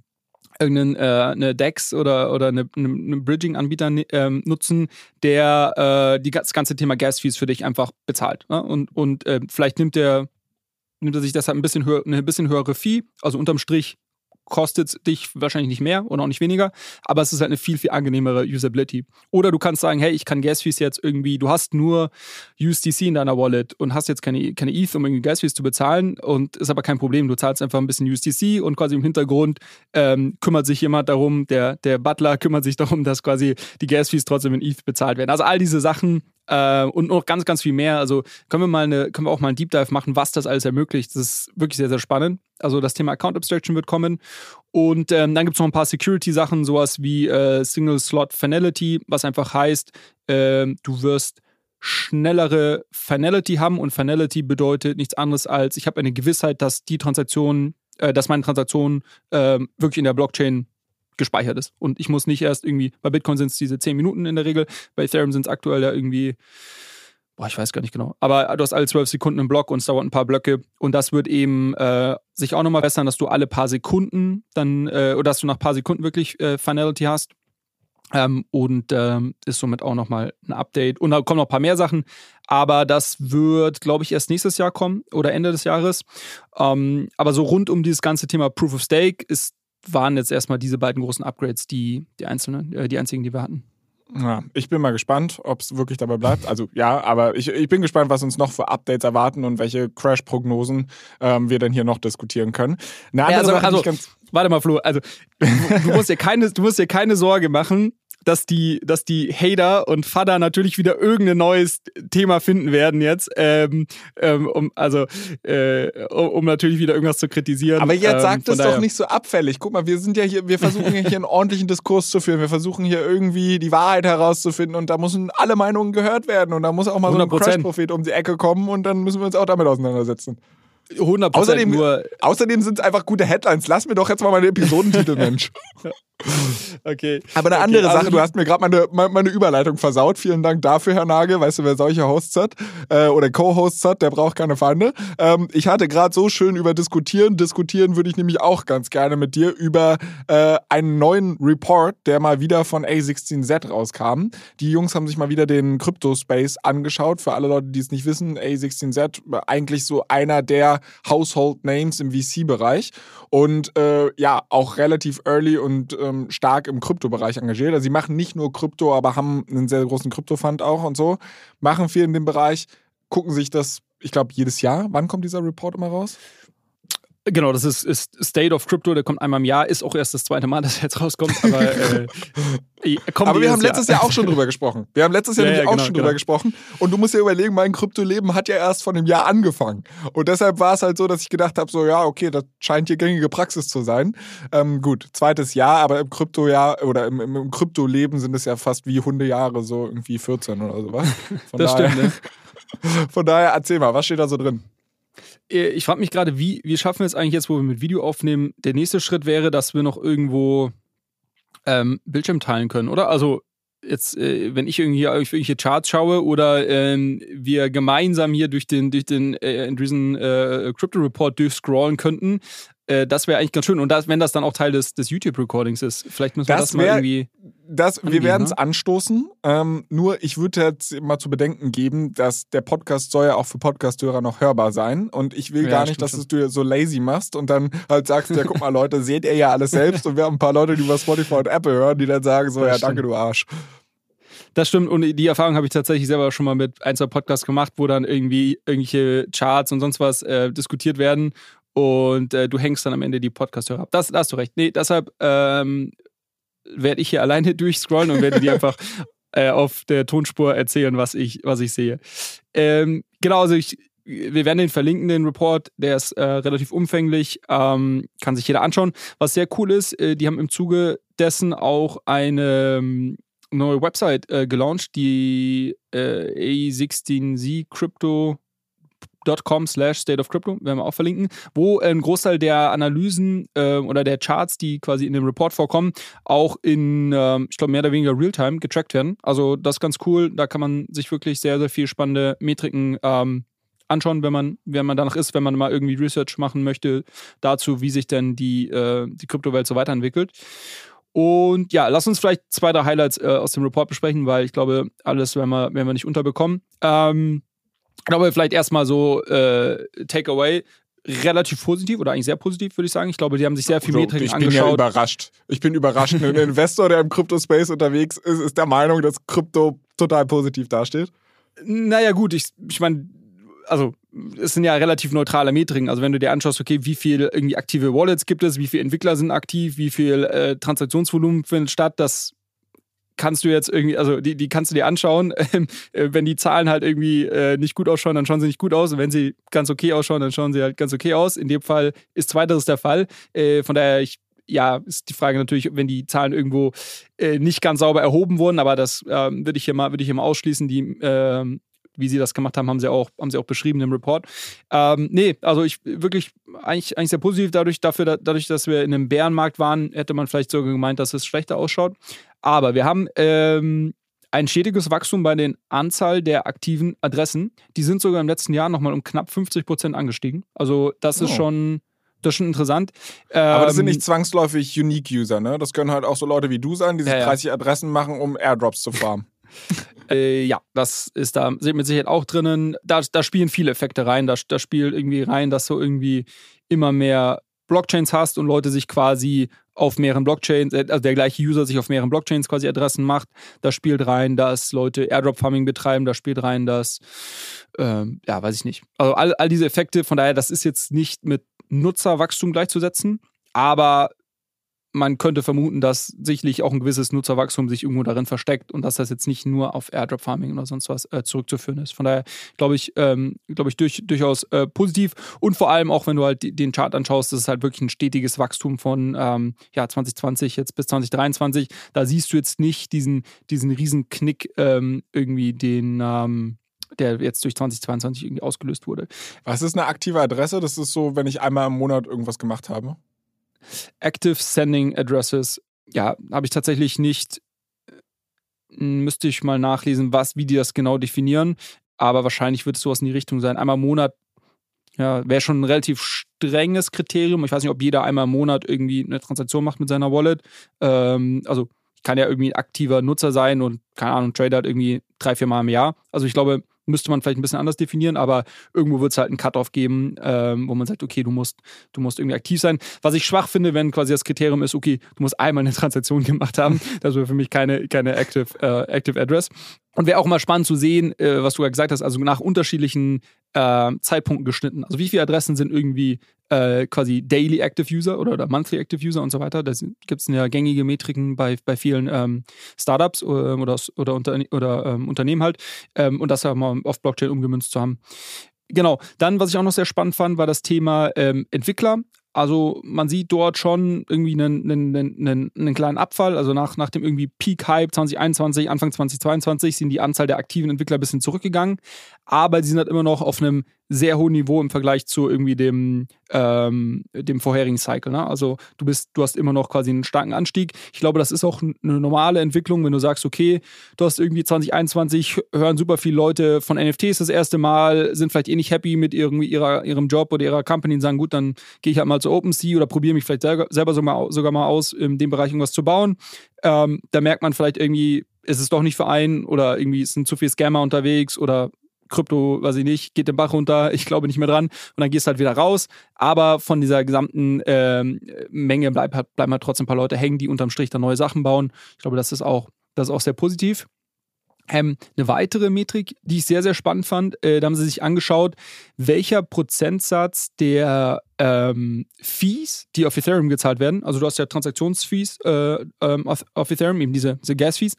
irgendeinen äh, eine DEX oder, oder eine, eine, eine Bridging-Anbieter ähm, nutzen, der äh, die, das ganze Thema Gas-Fees für dich einfach bezahlt. Ne? Und, und äh, vielleicht nimmt der nimmt er sich deshalb ein bisschen höher, eine bisschen höhere Fee, also unterm Strich kostet dich wahrscheinlich nicht mehr und auch nicht weniger, aber es ist halt eine viel, viel angenehmere Usability. Oder du kannst sagen, hey, ich kann Gas-Fees jetzt irgendwie, du hast nur USDC in deiner Wallet und hast jetzt keine, keine ETH, um irgendwie Gas-Fees zu bezahlen und ist aber kein Problem. Du zahlst einfach ein bisschen USDC und quasi im Hintergrund ähm, kümmert sich jemand darum, der, der Butler kümmert sich darum, dass quasi die Gas-Fees trotzdem in ETH bezahlt werden. Also all diese Sachen äh, und noch ganz, ganz viel mehr. Also können wir mal eine, können wir auch mal einen Deep Dive machen, was das alles ermöglicht. Das ist wirklich sehr, sehr spannend. Also das Thema Account Abstraction wird kommen. Und ähm, dann gibt es noch ein paar Security-Sachen, sowas wie äh, Single Slot Finality, was einfach heißt, ähm, du wirst schnellere Finality haben und Finality bedeutet nichts anderes als, ich habe eine Gewissheit, dass die Transaktion, äh, dass meine Transaktion äh, wirklich in der Blockchain gespeichert ist. Und ich muss nicht erst irgendwie, bei Bitcoin sind es diese 10 Minuten in der Regel, bei Ethereum sind es aktuell ja irgendwie, boah, ich weiß gar nicht genau, aber du hast alle 12 Sekunden einen Block und es dauert ein paar Blöcke und das wird eben äh, sich auch nochmal bessern, dass du alle paar Sekunden dann, äh, oder dass du nach paar Sekunden wirklich äh, Finality hast. Ähm, und ähm, ist somit auch nochmal ein Update. Und da kommen noch ein paar mehr Sachen, aber das wird, glaube ich, erst nächstes Jahr kommen oder Ende des Jahres. Ähm, aber so rund um dieses ganze Thema Proof of Stake ist, waren jetzt erstmal diese beiden großen Upgrades die, die einzelnen, äh, die einzigen, die wir hatten. Ja, ich bin mal gespannt, ob es wirklich dabei bleibt. Also ja, aber ich, ich bin gespannt, was uns noch für Updates erwarten und welche Crash-Prognosen ähm, wir denn hier noch diskutieren können. Eine andere Ja, also- Sache, also- Warte mal, Flo, also du, du musst dir keine, du musst dir keine Sorge machen, dass die, dass die Hater und Vater natürlich wieder irgendein neues Thema finden werden jetzt, ähm, ähm, um, also äh, um, um natürlich wieder irgendwas zu kritisieren. Aber jetzt ähm, sagt von es daher- doch nicht so abfällig. Guck mal, wir sind ja hier, wir versuchen ja hier einen ordentlichen Diskurs zu führen. Wir versuchen hier irgendwie die Wahrheit herauszufinden und da müssen alle Meinungen gehört werden und da muss auch mal so ein 100%. Crash-Prophet um die Ecke kommen und dann müssen wir uns auch damit auseinandersetzen. 100% Außerdem, nur. außerdem sind es einfach gute Headlines. Lass mir doch jetzt mal meine Episodentitel, Mensch. Okay. Aber eine okay, andere also Sache, du hast mir gerade meine, meine, meine Überleitung versaut. Vielen Dank dafür, Herr Nagel. Weißt du, wer solche Hosts hat äh, oder Co-Hosts hat, der braucht keine Feinde. Ähm, ich hatte gerade so schön über Diskutieren. Diskutieren würde ich nämlich auch ganz gerne mit dir über äh, einen neuen Report, der mal wieder von A16Z rauskam. Die Jungs haben sich mal wieder den Crypto-Space angeschaut. Für alle Leute, die es nicht wissen, A16Z eigentlich so einer der Household Names im VC-Bereich und äh, ja, auch relativ early und ähm, stark im Kryptobereich engagiert. Also sie machen nicht nur Krypto, aber haben einen sehr großen Krypto-Fund auch und so, machen viel in dem Bereich, gucken sich das, ich glaube, jedes Jahr. Wann kommt dieser Report immer raus? Genau, das ist, ist State of Crypto, der kommt einmal im Jahr, ist auch erst das zweite Mal, dass er jetzt rauskommt, aber äh, Aber wir haben letztes Jahr auch schon drüber gesprochen. Wir haben letztes Jahr Ja, nämlich ja, auch genau, schon drüber genau. gesprochen. Und du musst dir überlegen, mein Kryptoleben hat ja erst von dem Jahr angefangen. Und deshalb war es halt so, dass ich gedacht habe, so ja, okay, das scheint hier gängige Praxis zu sein. Ähm, gut, zweites Jahr, aber im Kryptojahr oder im, im, im Kryptoleben sind es ja fast wie Hundejahre, so irgendwie 14 oder sowas. Von Das daher, stimmt, ne? Von daher, erzähl mal, was steht da so drin? Äh, Ich frage mich gerade, wie, wie schaffen wir es eigentlich jetzt, wo wir mit Video aufnehmen? Der nächste Schritt wäre, dass wir noch irgendwo ähm, Bildschirm teilen können, oder? Also jetzt, äh, wenn ich irgendwie auf irgendwelche Charts schaue oder ähm, wir gemeinsam hier durch den, durch den äh, Andreessen äh, Crypto Report durchscrollen könnten, äh, das wäre eigentlich ganz schön. Und das, wenn das dann auch Teil des, des YouTube-Recordings ist, vielleicht müssen wir Das das, mal wär- irgendwie. Das, wir Angehen, werden es ne? anstoßen. Ähm, nur ich würde jetzt mal zu bedenken geben, dass der Podcast soll ja auch für Podcasthörer noch hörbar sein. Und ich will Ja, gar nicht, dass schon. es du so lazy machst und dann halt sagst, ja, guck mal, Leute, seht ihr ja alles selbst. Und wir haben ein paar Leute, die über Spotify und Apple hören, die dann sagen so, Das ja, stimmt. danke, du Arsch. Das stimmt und die Erfahrung habe ich tatsächlich selber schon mal mit ein, zwei Podcasts gemacht, wo dann irgendwie irgendwelche Charts und sonst was äh, diskutiert werden und äh, du hängst dann am Ende die Podcast-Hörer ab. Das, da hast du recht. Nee, deshalb ähm, werde ich hier alleine durchscrollen und werde dir einfach äh, auf der Tonspur erzählen, was ich, was ich sehe. Ähm, genau, also ich, wir werden den verlinken, den Report, der ist äh, relativ umfänglich, ähm, kann sich jeder anschauen. Was sehr cool ist, äh, die haben im Zuge dessen auch eine ähm, neue Website äh, gelauncht, die äh, A16Z Crypto com slash state of crypto, werden wir auch verlinken, wo ein Großteil der Analysen äh, oder der Charts, die quasi in dem Report vorkommen, auch in, ähm, ich glaube, mehr oder weniger Realtime getrackt werden. Also das ist ganz cool. Da kann man sich wirklich sehr, sehr viel spannende Metriken ähm, anschauen, wenn man, wenn man danach ist, wenn man mal irgendwie Research machen möchte dazu, wie sich denn die, äh, die Kryptowelt so weiterentwickelt. Und ja, lass uns vielleicht zwei, drei Highlights äh, aus dem Report besprechen, weil ich glaube, alles werden wir, werden wir nicht unterbekommen. Ähm, glaube, vielleicht erstmal so äh, Takeaway. Relativ positiv oder eigentlich sehr positiv, würde ich sagen. Ich glaube, die haben sich sehr viel So, Metriken ich bin ja angeschaut. überrascht. Ich bin überrascht. Ein Investor, der im Krypto-Space unterwegs ist, ist der Meinung, dass Krypto total positiv dasteht. Naja, gut, ich, ich meine, also es sind ja relativ neutrale Metriken. Also wenn du dir anschaust, okay, wie viel irgendwie aktive Wallets gibt es, wie viele Entwickler sind aktiv, wie viel äh, Transaktionsvolumen findet statt, das kannst du jetzt irgendwie, also die, die kannst du dir anschauen. Ähm, äh, wenn die Zahlen halt irgendwie äh, nicht gut ausschauen, dann schauen sie nicht gut aus. Und wenn sie ganz okay ausschauen, dann schauen sie halt ganz okay aus. In dem Fall ist zweiteres der Fall. Äh, von daher, ich ja, ist die Frage natürlich, wenn die Zahlen irgendwo äh, nicht ganz sauber erhoben wurden, aber das ähm, würde ich hier mal, würde ich hier mal ausschließen. Die, ähm, wie sie das gemacht haben, haben sie auch, haben sie auch beschrieben im Report. Ähm, nee, also ich wirklich eigentlich, eigentlich sehr positiv dadurch, dafür, da- dadurch, dass wir in einem Bärenmarkt waren, hätte man vielleicht sogar gemeint, dass es schlechter ausschaut. Aber wir haben ähm, ein stetiges Wachstum bei den Anzahl der aktiven Adressen. Die sind sogar im letzten Jahr nochmal um knapp 50 Prozent angestiegen. Also das ist Oh. schon, das ist schon interessant. Aber das sind Ähm, nicht zwangsläufig Unique-User, ne? Das können halt auch so Leute wie du sein, die sich Ja, ja. 30 Adressen machen, um Airdrops zu farmen. Äh, ja, das ist da mit Sicherheit auch drinnen. Da, da spielen viele Effekte rein. Da, da spielt irgendwie rein, dass du irgendwie immer mehr Blockchains hast und Leute sich quasi auf mehreren Blockchains, äh, also der gleiche User sich auf mehreren Blockchains quasi Adressen macht. Da spielt rein, dass Leute Airdrop-Farming betreiben. Da spielt rein, dass, ähm, ja, weiß ich nicht. Also all, all diese Effekte, von daher, das ist jetzt nicht mit Nutzerwachstum gleichzusetzen, aber man könnte vermuten, dass sicherlich auch ein gewisses Nutzerwachstum sich irgendwo darin versteckt und dass das jetzt nicht nur auf Airdrop Farming oder sonst was äh, zurückzuführen ist. Von daher glaube ich, ähm, glaube ich durch, durchaus äh, positiv und vor allem auch, wenn du halt den Chart anschaust, das ist halt wirklich ein stetiges Wachstum von ähm, ja 2020 jetzt bis 2023. Da siehst du jetzt nicht diesen diesen riesen Knick ähm, irgendwie den ähm, der jetzt durch 2022 irgendwie ausgelöst wurde. Was ist eine aktive Adresse? Das ist so, wenn ich einmal im Monat irgendwas gemacht habe. Active Sending Addresses ja, habe ich tatsächlich nicht, äh, müsste ich mal nachlesen, was, wie die das genau definieren. Aber wahrscheinlich wird es sowas in die Richtung sein. Einmal im Monat ja, wäre schon ein relativ strenges Kriterium. Ich weiß nicht, ob jeder einmal im Monat irgendwie eine Transaktion macht mit seiner Wallet. Ähm, also kann ja irgendwie ein aktiver Nutzer sein und keine Ahnung, Trader hat irgendwie drei, vier Mal im Jahr. Also ich glaube, müsste man vielleicht ein bisschen anders definieren, aber irgendwo wird es halt einen Cut-off geben, ähm, wo man sagt, okay, du musst, du musst irgendwie aktiv sein. Was ich schwach finde, wenn quasi das Kriterium ist, okay, du musst einmal eine Transaktion gemacht haben, das wäre für mich keine, keine Active, äh, Active Address. Und wäre auch mal spannend zu sehen, äh, was du ja gesagt hast, also nach unterschiedlichen äh, Zeitpunkten geschnitten. Also wie viele Adressen sind irgendwie äh, quasi Daily Active User oder, oder Monthly Active User und so weiter. Da gibt es ja gängige Metriken bei, bei vielen ähm, Startups oder, ähm, oder, oder, unter, oder ähm, Unternehmen halt. Ähm, und das ja mal auf Blockchain umgemünzt zu haben. Genau. Dann, was ich auch noch sehr spannend fand, war das Thema ähm, Entwickler. Also man sieht dort schon irgendwie einen, einen, einen, einen, kleinen Abfall. Also nach, nach dem irgendwie Peak-Hype 2021, Anfang 2022 sind die Anzahl der aktiven Entwickler ein bisschen zurückgegangen. Aber sie sind halt immer noch auf einem sehr hohen Niveau im Vergleich zu irgendwie dem, ähm, dem vorherigen Cycle. Ne? Also du bist, du hast immer noch quasi einen starken Anstieg. Ich glaube, das ist auch eine normale Entwicklung, wenn du sagst, okay, du hast irgendwie 2021, hören super viele Leute von NFTs das erste Mal, sind vielleicht eh nicht happy mit irgendwie ihrer, ihrem Job oder ihrer Company und sagen, gut, dann gehe ich halt mal zu OpenSea oder probiere mich vielleicht selber, sogar, sogar mal aus, in dem Bereich irgendwas zu bauen. Ähm, da merkt man vielleicht irgendwie, ist es doch nicht für einen oder irgendwie sind zu viele Scammer unterwegs oder Krypto, weiß ich nicht, geht den Bach runter, ich glaube nicht mehr dran und dann gehst halt wieder raus. Aber von dieser gesamten ähm, Menge bleiben halt, bleiben halt trotzdem ein paar Leute hängen, die unterm Strich dann neue Sachen bauen. Ich glaube, das ist auch, das ist auch sehr positiv. Ähm, eine weitere Metrik, die ich sehr, sehr spannend fand, äh, da haben sie sich angeschaut, welcher Prozentsatz der ähm, Fees, die auf Ethereum gezahlt werden, also du hast ja Transaktionsfees äh, ähm, auf, auf, Ethereum, eben diese, diese Gas-Fees,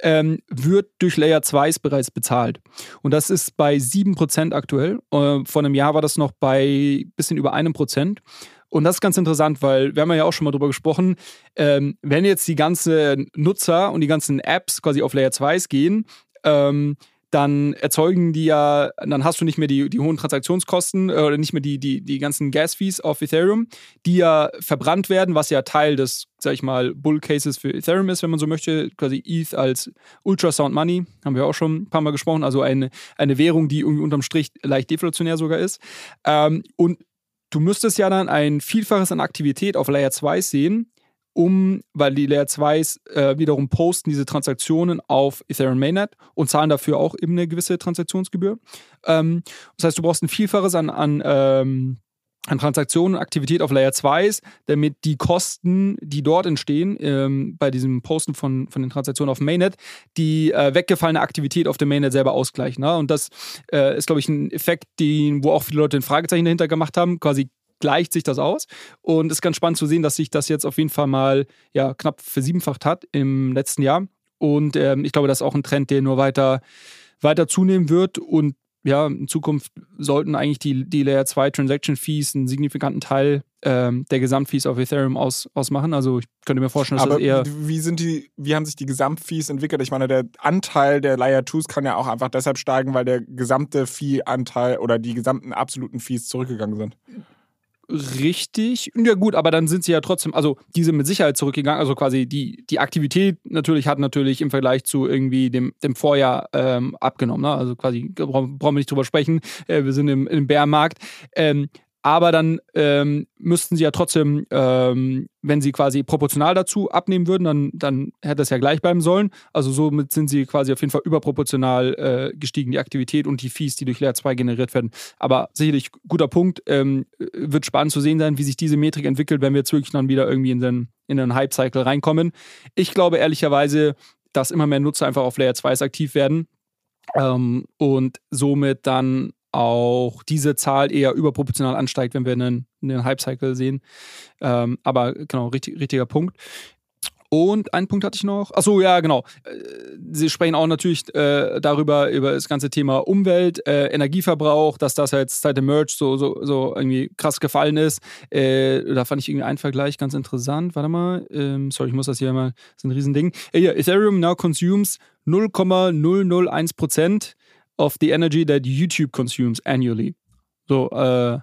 ähm, wird durch Layer 2 bereits bezahlt. Und das ist bei 7% aktuell. Äh, vor einem Jahr war das noch bei bisschen über einem Prozent. Und das ist ganz interessant, weil wir haben ja auch schon mal drüber gesprochen, ähm, wenn jetzt die ganzen Nutzer und die ganzen Apps quasi auf Layer 2s gehen, ähm, dann erzeugen die ja, dann hast du nicht mehr die, die hohen Transaktionskosten äh, oder nicht mehr die, die, die ganzen Gas-Fees auf Ethereum, die ja verbrannt werden, was ja Teil des, sag ich mal, Bull-Cases für Ethereum ist, wenn man so möchte. Quasi ETH als Ultrasound Money, haben wir auch schon ein paar Mal gesprochen, also eine, eine Währung, die irgendwie unterm Strich leicht deflationär sogar ist. Ähm, und Du müsstest ja dann ein Vielfaches an Aktivität auf Layer 2 sehen, um, weil die Layer 2s äh, wiederum posten diese Transaktionen auf Ethereum Mainnet und zahlen dafür auch eben eine gewisse Transaktionsgebühr. Ähm, das heißt, du brauchst ein Vielfaches an, an ähm, an Transaktionen und Aktivität auf Layer 2 ist, damit die Kosten, die dort entstehen, ähm, bei diesem Posten von, von den Transaktionen auf Mainnet, die äh, weggefallene Aktivität auf dem Mainnet selber ausgleichen. Ne? Und das äh, ist, glaube ich, ein Effekt, den, wo auch viele Leute ein Fragezeichen dahinter gemacht haben. Quasi gleicht sich das aus. Und es ist ganz spannend zu sehen, dass sich das jetzt auf jeden Fall mal ja, knapp versiebenfacht hat im letzten Jahr. Und ähm, ich glaube, das ist auch ein Trend, der nur weiter, weiter zunehmen wird. Und ja, in Zukunft sollten eigentlich die, die Layer 2 Transaction Fees einen signifikanten Teil ähm, der Gesamtfees auf Ethereum aus, ausmachen. Also ich könnte mir vorstellen, dass Aber das eher. Wie sind die, wie haben sich die Gesamtfees entwickelt? Ich meine, der Anteil der Layer 2s kann ja auch einfach deshalb steigen, weil der gesamte Fee-Anteil oder die gesamten absoluten Fees zurückgegangen sind. Richtig. Ja, gut, aber dann sind sie ja trotzdem, also die sind mit Sicherheit zurückgegangen. Also quasi die, die Aktivität natürlich hat natürlich im Vergleich zu irgendwie dem, dem Vorjahr ähm, abgenommen. Ne? Also quasi brauchen wir nicht drüber sprechen. Äh, wir sind im, im Bärmarkt. Ähm, aber dann ähm, müssten sie ja trotzdem, ähm, wenn sie quasi proportional dazu abnehmen würden, dann, dann hätte es ja gleich bleiben sollen. Also somit sind sie quasi auf jeden Fall überproportional äh, gestiegen, die Aktivität und die Fees, die durch Layer 2 generiert werden. Aber sicherlich guter Punkt. Ähm, wird spannend zu sehen sein, wie sich diese Metrik entwickelt, wenn wir jetzt wirklich dann wieder irgendwie in den, in den Hype-Cycle reinkommen. Ich glaube ehrlicherweise, dass immer mehr Nutzer einfach auf Layer 2s aktiv werden. Ähm, und somit dann auch diese Zahl eher überproportional ansteigt, wenn wir einen, einen Hype-Cycle sehen. Ähm, aber genau, richtig, richtiger Punkt. Und einen Punkt hatte ich noch. Achso, ja, genau. Äh, Sie sprechen auch natürlich äh, darüber, über das ganze Thema Umwelt, äh, Energieverbrauch, dass das jetzt seit dem Merge so, so, so irgendwie krass gefallen ist. Äh, da fand ich irgendwie einen Vergleich ganz interessant. Warte mal. Ähm, sorry, ich muss das hier mal. Das ist ein Riesending. Äh, ja, Ethereum now consumes 0,001 Prozent of the energy that YouTube consumes annually. So, äh,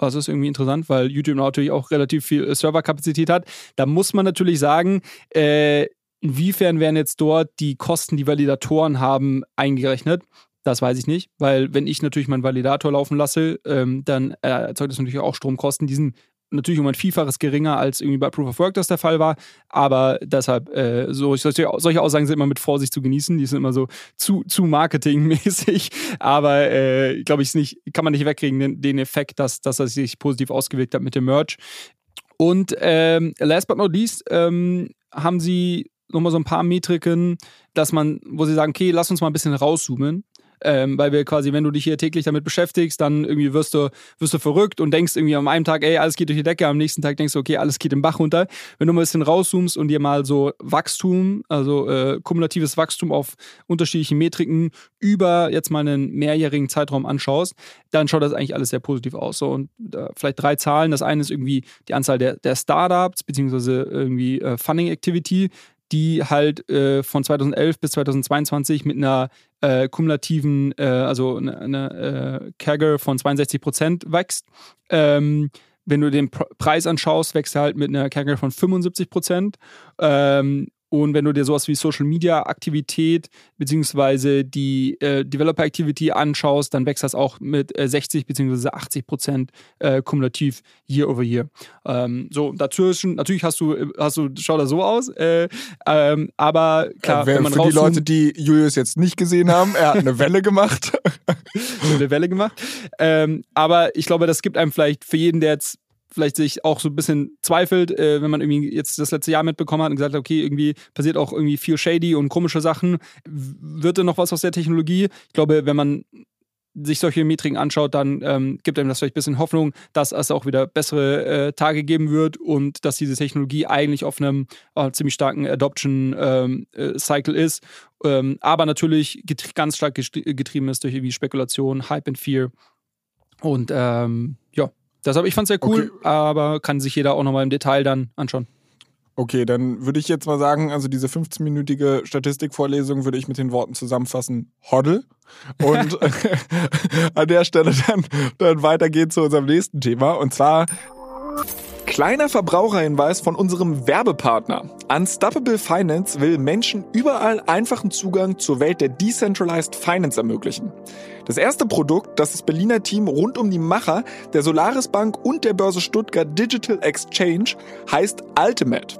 Das ist irgendwie interessant, weil YouTube natürlich auch relativ viel äh, Serverkapazität hat. Da muss man natürlich sagen, äh, inwiefern werden jetzt dort die Kosten, die Validatoren haben, eingerechnet? Das weiß ich nicht, weil wenn ich natürlich meinen Validator laufen lasse, ähm, dann äh, erzeugt das natürlich auch Stromkosten. Die sind natürlich um ein Vielfaches geringer als irgendwie bei Proof of Work das der Fall war. Aber deshalb, äh, so, solche, solche Aussagen sind immer mit Vorsicht zu genießen. Die sind immer so zu, zu marketingmäßig. Aber äh, glaube ich, nicht, kann man nicht wegkriegen, den, den Effekt, dass, dass das sich positiv ausgewirkt hat mit dem Merch. Und ähm, last but not least ähm, haben sie nochmal so ein paar Metriken, dass man, wo sie sagen, okay, lass uns mal ein bisschen rauszoomen ähm, weil wir quasi, wenn du dich hier täglich damit beschäftigst, dann irgendwie wirst du, wirst du verrückt und denkst irgendwie am einen Tag, ey, alles geht durch die Decke, am nächsten Tag denkst du, okay, alles geht im Bach runter. Wenn du mal ein bisschen rauszoomst und dir mal so Wachstum, also äh, kumulatives Wachstum auf unterschiedlichen Metriken über jetzt mal einen mehrjährigen Zeitraum anschaust, dann schaut das eigentlich alles sehr positiv aus. So, und äh, vielleicht drei Zahlen. Das eine ist irgendwie die Anzahl der, der Startups, beziehungsweise irgendwie äh, Funding Activity die halt äh, von 2011 bis 2022 mit einer äh, kumulativen, äh, also eine, eine CAGR von 62 Prozent wächst. Ähm, wenn du den Preis anschaust, wächst er halt mit einer CAGR von 75 Prozent. Ähm, und wenn du dir sowas wie Social Media Aktivität beziehungsweise die äh, Developer Activity anschaust, dann wächst das auch mit äh, 60 beziehungsweise 80 Prozent äh, kumulativ year over year. Ähm, so dazwischen natürlich hast du hast du schaut da so aus, äh, ähm, aber klar, wenn man für die Leute, die Julius jetzt nicht gesehen haben, er hat eine Welle gemacht, eine Welle gemacht. Ähm, aber ich glaube, das gibt einem vielleicht für jeden, der jetzt vielleicht sich auch so ein bisschen zweifelt, äh, wenn man irgendwie jetzt das letzte Jahr mitbekommen hat und gesagt hat, okay, irgendwie passiert auch irgendwie viel shady und komische Sachen. Wird denn noch was aus der Technologie? Ich glaube, wenn man sich solche Metriken anschaut, dann ähm, gibt einem das vielleicht ein bisschen Hoffnung, dass es auch wieder bessere äh, Tage geben wird und dass diese Technologie eigentlich auf einem äh, ziemlich starken Adoption-Cycle ähm, äh, ist. Ähm, aber natürlich ganz stark getrieben ist durch irgendwie Spekulation, Hype and Fear. Und ähm, ja, Deshalb, ich fand es sehr cool, okay. aber kann sich jeder auch nochmal im Detail dann anschauen. Okay, dann würde ich jetzt mal sagen, also diese 15-minütige Statistikvorlesung würde ich mit den Worten zusammenfassen, Hoddle. Und an der Stelle dann, dann weitergehen zu unserem nächsten Thema. Und zwar Kleiner Verbraucherhinweis von unserem Werbepartner. Unstoppable Finance will Menschen überall einfachen Zugang zur Welt der Decentralized Finance ermöglichen. Das erste Produkt, das das Berliner Team rund um die Macher der Solaris Bank und der Börse Stuttgart Digital Exchange heißt Ultimate.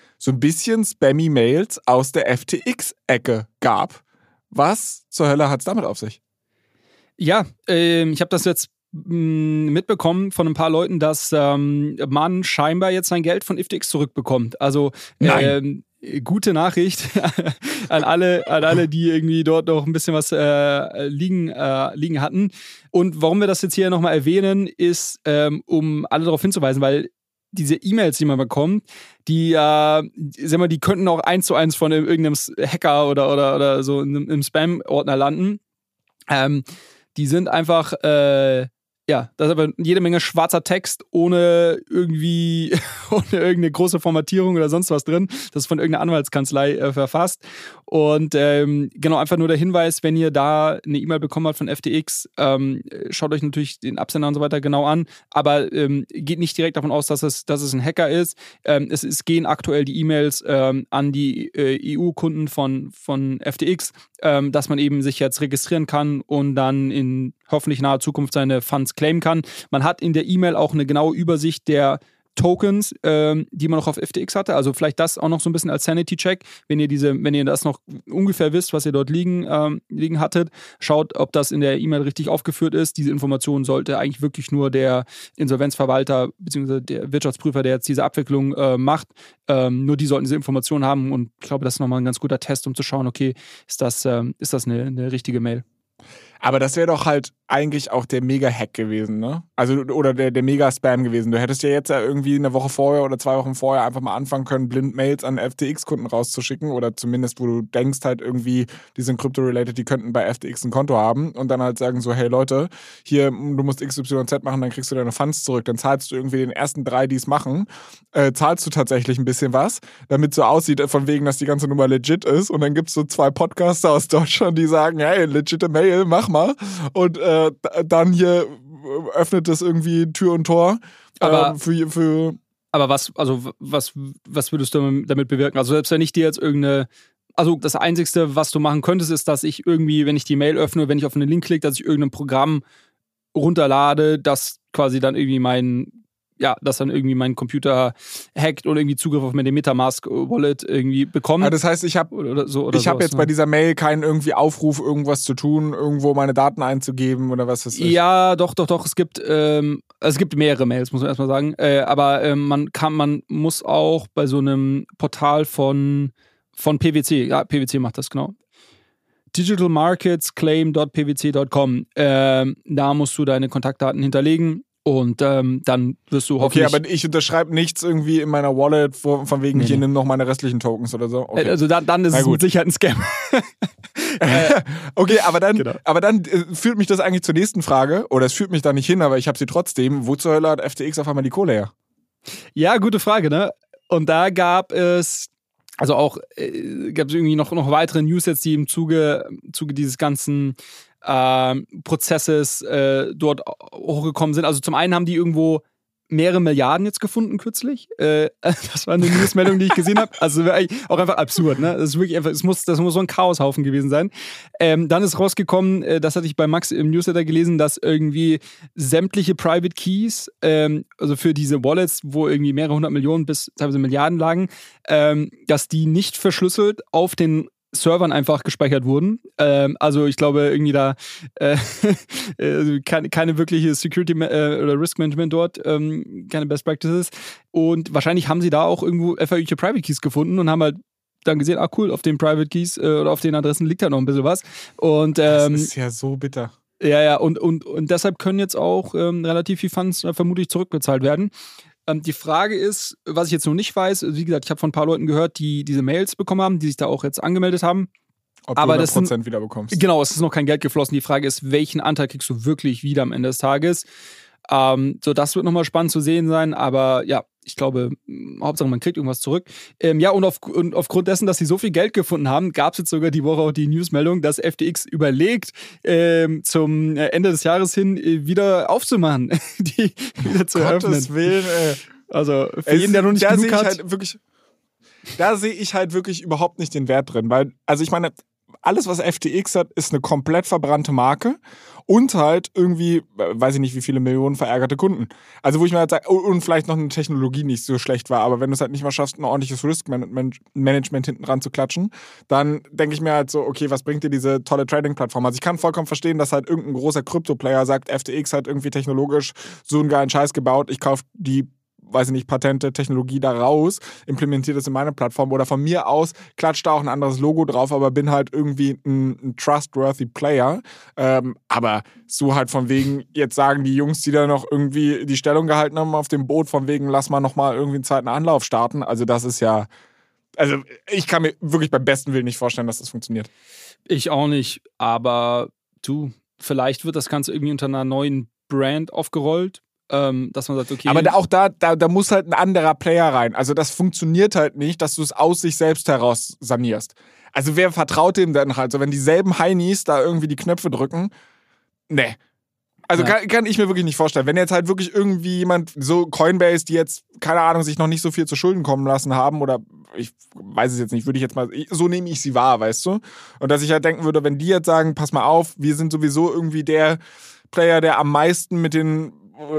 so ein bisschen spammy Mails aus der FTX-Ecke gab. Was zur Hölle hat es damit auf sich? Ja, äh, ich habe das jetzt mm, mitbekommen von ein paar Leuten, dass ähm, man scheinbar jetzt sein Geld von FTX zurückbekommt. Also ähm, gute Nachricht an alle, an alle, die irgendwie dort noch ein bisschen was äh, liegen, äh, liegen hatten. Und warum wir das jetzt hier nochmal erwähnen, ist, ähm, um alle darauf hinzuweisen, weil diese E-Mails, die man bekommt, die, äh, sag mal, die könnten auch eins zu eins von irgendeinem Hacker oder, oder, oder so im Spam-Ordner landen. Ähm, die sind einfach, äh, ja, da ist aber jede Menge schwarzer Text ohne irgendwie ohne irgendeine große Formatierung oder sonst was drin. Das ist von irgendeiner Anwaltskanzlei äh, verfasst. Und ähm, genau, einfach nur der Hinweis, wenn ihr da eine E-Mail bekommen habt von FTX, ähm, schaut euch natürlich den Absender und so weiter genau an, aber ähm, geht nicht direkt davon aus, dass es, dass es ein Hacker ist. Ähm, es, es gehen aktuell die E-Mails ähm, an die äh, EU-Kunden von, von FTX, ähm, dass man eben sich jetzt registrieren kann und dann in hoffentlich naher Zukunft seine Funds claimen kann. Man hat in der E-Mail auch eine genaue Übersicht der Tokens, ähm, die man noch auf FTX hatte. Also vielleicht das auch noch so ein bisschen als Sanity-Check, wenn ihr diese, wenn ihr das noch ungefähr wisst, was ihr dort liegen, ähm, liegen hattet, schaut, ob das in der E-Mail richtig aufgeführt ist. Diese Information sollte eigentlich wirklich nur der Insolvenzverwalter bzw. der Wirtschaftsprüfer, der jetzt diese Abwicklung äh, macht, ähm, nur die sollten diese Information haben. Und ich glaube, das ist nochmal ein ganz guter Test, um zu schauen, okay, ist das, ähm, ist das eine, eine richtige Mail? Aber das wäre doch halt eigentlich auch der Mega-Hack gewesen, ne? Also, oder der, der Mega-Spam gewesen. Du hättest ja jetzt ja irgendwie eine Woche vorher oder zwei Wochen vorher einfach mal anfangen können, blind Mails an FTX-Kunden rauszuschicken oder zumindest, wo du denkst halt irgendwie, die sind crypto-related, die könnten bei FTX ein Konto haben und dann halt sagen so, hey Leute, hier, du musst XYZ machen, dann kriegst du deine Funds zurück. Dann zahlst du irgendwie den ersten drei, die es machen, äh, zahlst du tatsächlich ein bisschen was, damit so aussieht, äh, von wegen, dass die ganze Nummer legit ist und dann gibt es so zwei Podcaster aus Deutschland, die sagen, hey, legitime Mail, mach mal und äh, dann hier öffnet das irgendwie Tür und Tor aber, äh, für, für aber was, also was, was würdest du damit bewirken? Also selbst wenn ich dir jetzt irgendeine also das Einzige, was du machen könntest, ist, dass ich irgendwie, wenn ich die Mail öffne, wenn ich auf einen Link klicke, dass ich irgendein Programm runterlade, das quasi dann irgendwie mein ja, dass dann irgendwie mein Computer hackt oder irgendwie Zugriff auf meine Metamask-Wallet irgendwie bekommt. Ja, das heißt, ich habe so, ich habe jetzt ne? bei dieser Mail keinen irgendwie Aufruf, irgendwas zu tun, irgendwo meine Daten einzugeben oder was das ist. Ja, doch, doch, doch. Es gibt, ähm, es gibt mehrere Mails, muss man erstmal sagen. Äh, aber äh, man kann, man muss auch bei so einem Portal von, von PwC, ja, PwC macht das genau digitalmarketsclaim.pwc.com. Ähm, da musst du deine Kontaktdaten hinterlegen und ähm, dann wirst du hoffentlich. Okay, aber ich unterschreibe nichts irgendwie in meiner Wallet von, von wegen, nee, hier nee. nimm noch meine restlichen Tokens oder so. Okay. Also dann, dann ist es mit Sicherheit ein Scam. okay, aber dann, genau. aber dann äh, führt mich das eigentlich zur nächsten Frage, oder es führt mich da nicht hin, aber ich habe sie trotzdem. Wo zur Hölle hat FTX auf einmal die Kohle her? Ja, gute Frage, ne? Und da gab es also auch äh, gab es irgendwie noch, noch weitere News jetzt, die im Zuge, Zuge dieses ganzen äh, Prozesses äh, dort hochgekommen sind. Also zum einen haben die irgendwo mehrere Milliarden jetzt gefunden kürzlich. Äh, das war eine Newsmeldung, die ich gesehen habe. Also auch einfach absurd, ne? Das ist wirklich einfach, es muss, das muss so ein Chaoshaufen gewesen sein. Ähm, dann ist rausgekommen, äh, das hatte ich bei Max im Newsletter gelesen, dass irgendwie sämtliche Private Keys, ähm, also für diese Wallets, wo irgendwie mehrere hundert Millionen bis teilweise Milliarden lagen, ähm, dass die nicht verschlüsselt auf den Servern einfach gespeichert wurden. Ähm, also ich glaube irgendwie da äh, also keine, keine wirkliche Security äh, oder Risk Management dort, ähm, keine Best Practices. Und wahrscheinlich haben sie da auch irgendwo FAQ Private Keys gefunden und haben halt dann gesehen, ah cool, auf den Private Keys äh, oder auf den Adressen liegt da noch ein bisschen was. Und ähm, das ist ja so bitter. Ja, ja, und, und, und deshalb können jetzt auch ähm, relativ viel Funds äh, vermutlich zurückbezahlt werden. Ähm, die Frage ist, was ich jetzt noch nicht weiß, wie gesagt, ich habe von ein paar Leuten gehört, die diese Mails bekommen haben, die sich da auch jetzt angemeldet haben. Ob du aber 100% das wieder bekommst. Genau, es ist noch kein Geld geflossen. Die Frage ist, welchen Anteil kriegst du wirklich wieder am Ende des Tages? Ähm, so, das wird nochmal spannend zu sehen sein, aber ja, ich glaube, Hauptsache man kriegt irgendwas zurück. Ähm, ja, und, auf, und, aufgrund dessen, dass sie so viel Geld gefunden haben, gab es jetzt sogar die Woche auch die Newsmeldung, dass FTX überlegt, ähm, zum Ende des Jahres hin äh, wieder aufzumachen, die wieder zu Gottes eröffnen. Willen, ey. Also für es, jeden, der noch nicht da genug hat. Halt wirklich, da sehe ich halt wirklich überhaupt nicht den Wert drin, weil, also ich meine, alles, was FTX hat, ist eine komplett verbrannte Marke und halt irgendwie, weiß ich nicht, wie viele Millionen verärgerte Kunden. Also wo ich mir halt sage, und vielleicht noch eine Technologie nicht so schlecht war, aber wenn du es halt nicht mal schaffst, ein ordentliches Risk-Management hinten ran zu klatschen, dann denke ich mir halt so, okay, was bringt dir diese tolle Trading-Plattform? Also ich kann vollkommen verstehen, dass halt irgendein großer Krypto-Player sagt, FTX hat irgendwie technologisch so einen geilen Scheiß gebaut, ich kaufe die weiß ich nicht, Patente, Technologie da raus, implementiere das in meine Plattform oder von mir aus klatscht da auch ein anderes Logo drauf, aber bin halt irgendwie ein, ein trustworthy Player. Ähm, aber so halt von wegen, jetzt sagen die Jungs, die da noch irgendwie die Stellung gehalten haben auf dem Boot, von wegen, lass mal nochmal irgendwie einen zweiten Anlauf starten. Also das ist ja, also ich kann mir wirklich beim besten Willen nicht vorstellen, dass das funktioniert. Ich auch nicht, aber du, vielleicht wird das Ganze irgendwie unter einer neuen Brand aufgerollt ähm, dass man sagt, okay. Aber da, auch da, da, da muss halt ein anderer Player rein. Also das funktioniert halt nicht, dass du es aus sich selbst heraus sanierst. Also wer vertraut dem denn halt? So, wenn dieselben Heinis da irgendwie die Knöpfe drücken, ne. Also ja. kann, kann, ich mir wirklich nicht vorstellen. Wenn jetzt halt wirklich irgendwie jemand, so Coinbase, die jetzt, keine Ahnung, sich noch nicht so viel zu Schulden kommen lassen haben oder ich weiß es jetzt nicht, würde ich jetzt mal, so nehme ich sie wahr, weißt du? Und dass ich halt denken würde, wenn die jetzt sagen, pass mal auf, wir sind sowieso irgendwie der Player, der am meisten mit den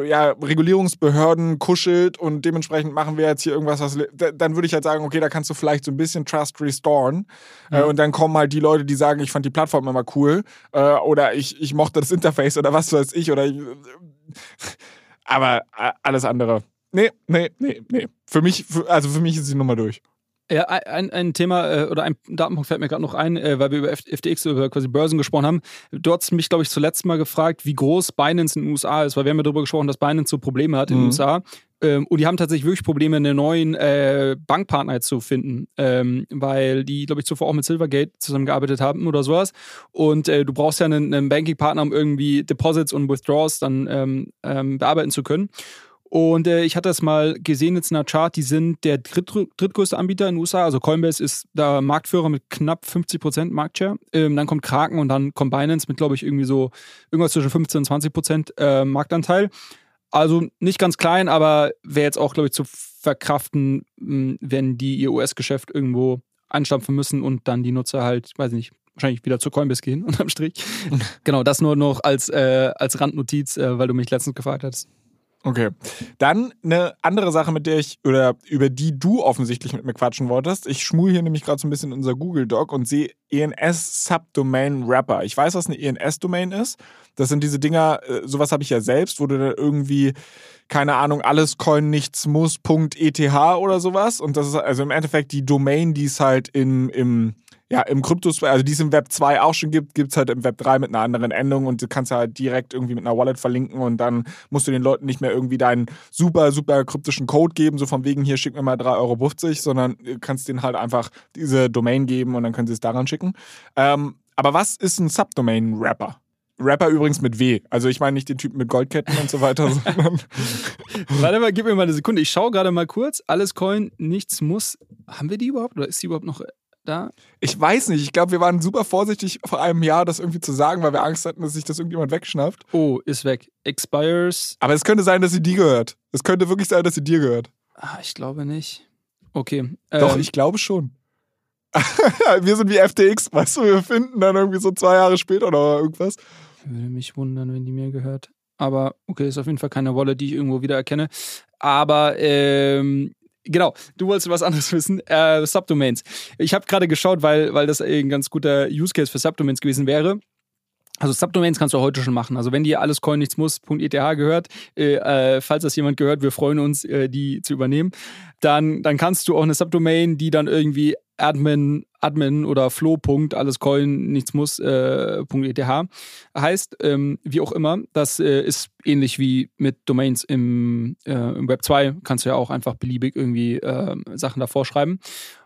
ja, Regulierungsbehörden kuschelt und dementsprechend machen wir jetzt hier irgendwas, was, dann würde ich halt sagen, okay, da kannst du vielleicht so ein bisschen Trust restoren mhm. äh, und dann kommen halt die Leute, die sagen, ich fand die Plattform immer cool äh, oder ich, ich mochte das Interface oder was weiß ich oder ich, aber äh, alles andere. Nee, nee, nee, nee. Für mich, also für mich ist die Nummer durch. Ja, ein, ein Thema äh, oder ein Datenpunkt fällt mir gerade noch ein, äh, weil wir über FTX, über quasi Börsen gesprochen haben. Du hast mich, glaube ich, zuletzt mal gefragt, wie groß Binance in den USA ist, weil wir haben ja darüber gesprochen, dass Binance so Probleme hat in den mhm. USA. Ähm, und die haben tatsächlich wirklich Probleme, einen neuen äh, Bankpartner zu finden, ähm, weil die, glaube ich, zuvor auch mit Silvergate zusammengearbeitet haben oder sowas. Und äh, du brauchst ja einen, einen Banking-Partner, um irgendwie Deposits und Withdraws dann ähm, ähm bearbeiten zu können. Und äh, ich hatte das mal gesehen jetzt in der Chart, die sind der dritt, drittgrößte Anbieter in den USA. Also Coinbase ist da Marktführer mit knapp 50% Marktshare. Ähm, dann kommt Kraken und dann kommt Binance mit, glaube ich, irgendwie so irgendwas zwischen 15 und 20% äh, Marktanteil. Also nicht ganz klein, aber wäre jetzt auch, glaube ich, zu verkraften, hm, wenn die ihr US-Geschäft irgendwo einstampfen müssen und dann die Nutzer halt, weiß ich nicht, wahrscheinlich wieder zu Coinbase gehen unterm Strich. genau, das nur noch als, äh, als Randnotiz, äh, weil du mich letztens gefragt hast. Okay. Dann eine andere Sache, mit der ich oder über die du offensichtlich mit mir quatschen wolltest. Ich schmul hier nämlich gerade so ein bisschen unser Google Doc und sehe ENS Subdomain Wrapper. Ich weiß, was eine ENS-Domain ist. Das sind diese Dinger, äh, sowas habe ich ja selbst, wo du dann irgendwie, keine Ahnung, alles coin nichts muss.eth oder sowas. Und das ist also im Endeffekt die Domain, die es halt in, im ja, im Kryptos, also die es im Web 2 auch schon gibt, gibt es halt im Web 3 mit einer anderen Endung und du kannst halt direkt irgendwie mit einer Wallet verlinken und dann musst du den Leuten nicht mehr irgendwie deinen super, super kryptischen Code geben, so von wegen hier schick mir mal 3,50 Euro, sondern du kannst denen halt einfach diese Domain geben und dann können sie es daran schicken. Ähm, aber was ist ein Subdomain-Rapper? Rapper übrigens mit W. Also ich meine nicht den Typen mit Goldketten und so weiter, sondern. Warte mal, gib mir mal eine Sekunde. Ich schaue gerade mal kurz. Alles Coin, nichts muss. Haben wir die überhaupt? Oder ist die überhaupt noch da? Ich weiß nicht. Ich glaube, wir waren super vorsichtig vor einem Jahr, das irgendwie zu sagen, weil wir Angst hatten, dass sich das irgendjemand wegschnappt. Oh, ist weg. Expires. Aber es könnte sein, dass sie dir gehört. Es könnte wirklich sein, dass sie dir gehört. Ah, ich glaube nicht. Okay. Doch, ähm, ich glaube schon. wir sind wie FTX, weißt du, wir finden dann irgendwie so zwei Jahre später oder irgendwas. Würde mich wundern, wenn die mir gehört. Aber okay, ist auf jeden Fall keine Wallet, die ich irgendwo wieder erkenne. Aber ähm, Genau, du wolltest was anderes wissen. Äh, Subdomains. Ich habe gerade geschaut, weil, weil das ein ganz guter Use Case für Subdomains gewesen wäre. Also Subdomains kannst du heute schon machen. Also wenn dir alles coin nichts muss.eth gehört, äh, äh, falls das jemand gehört, wir freuen uns, äh, die zu übernehmen, dann, dann kannst du auch eine Subdomain, die dann irgendwie admin, admin oder flow. alles coin nichts muss äh, .eth heißt, ähm, wie auch immer. Das äh, ist ähnlich wie mit Domains im, äh, im Web 2. Kannst du ja auch einfach beliebig irgendwie ähm, Sachen davor schreiben.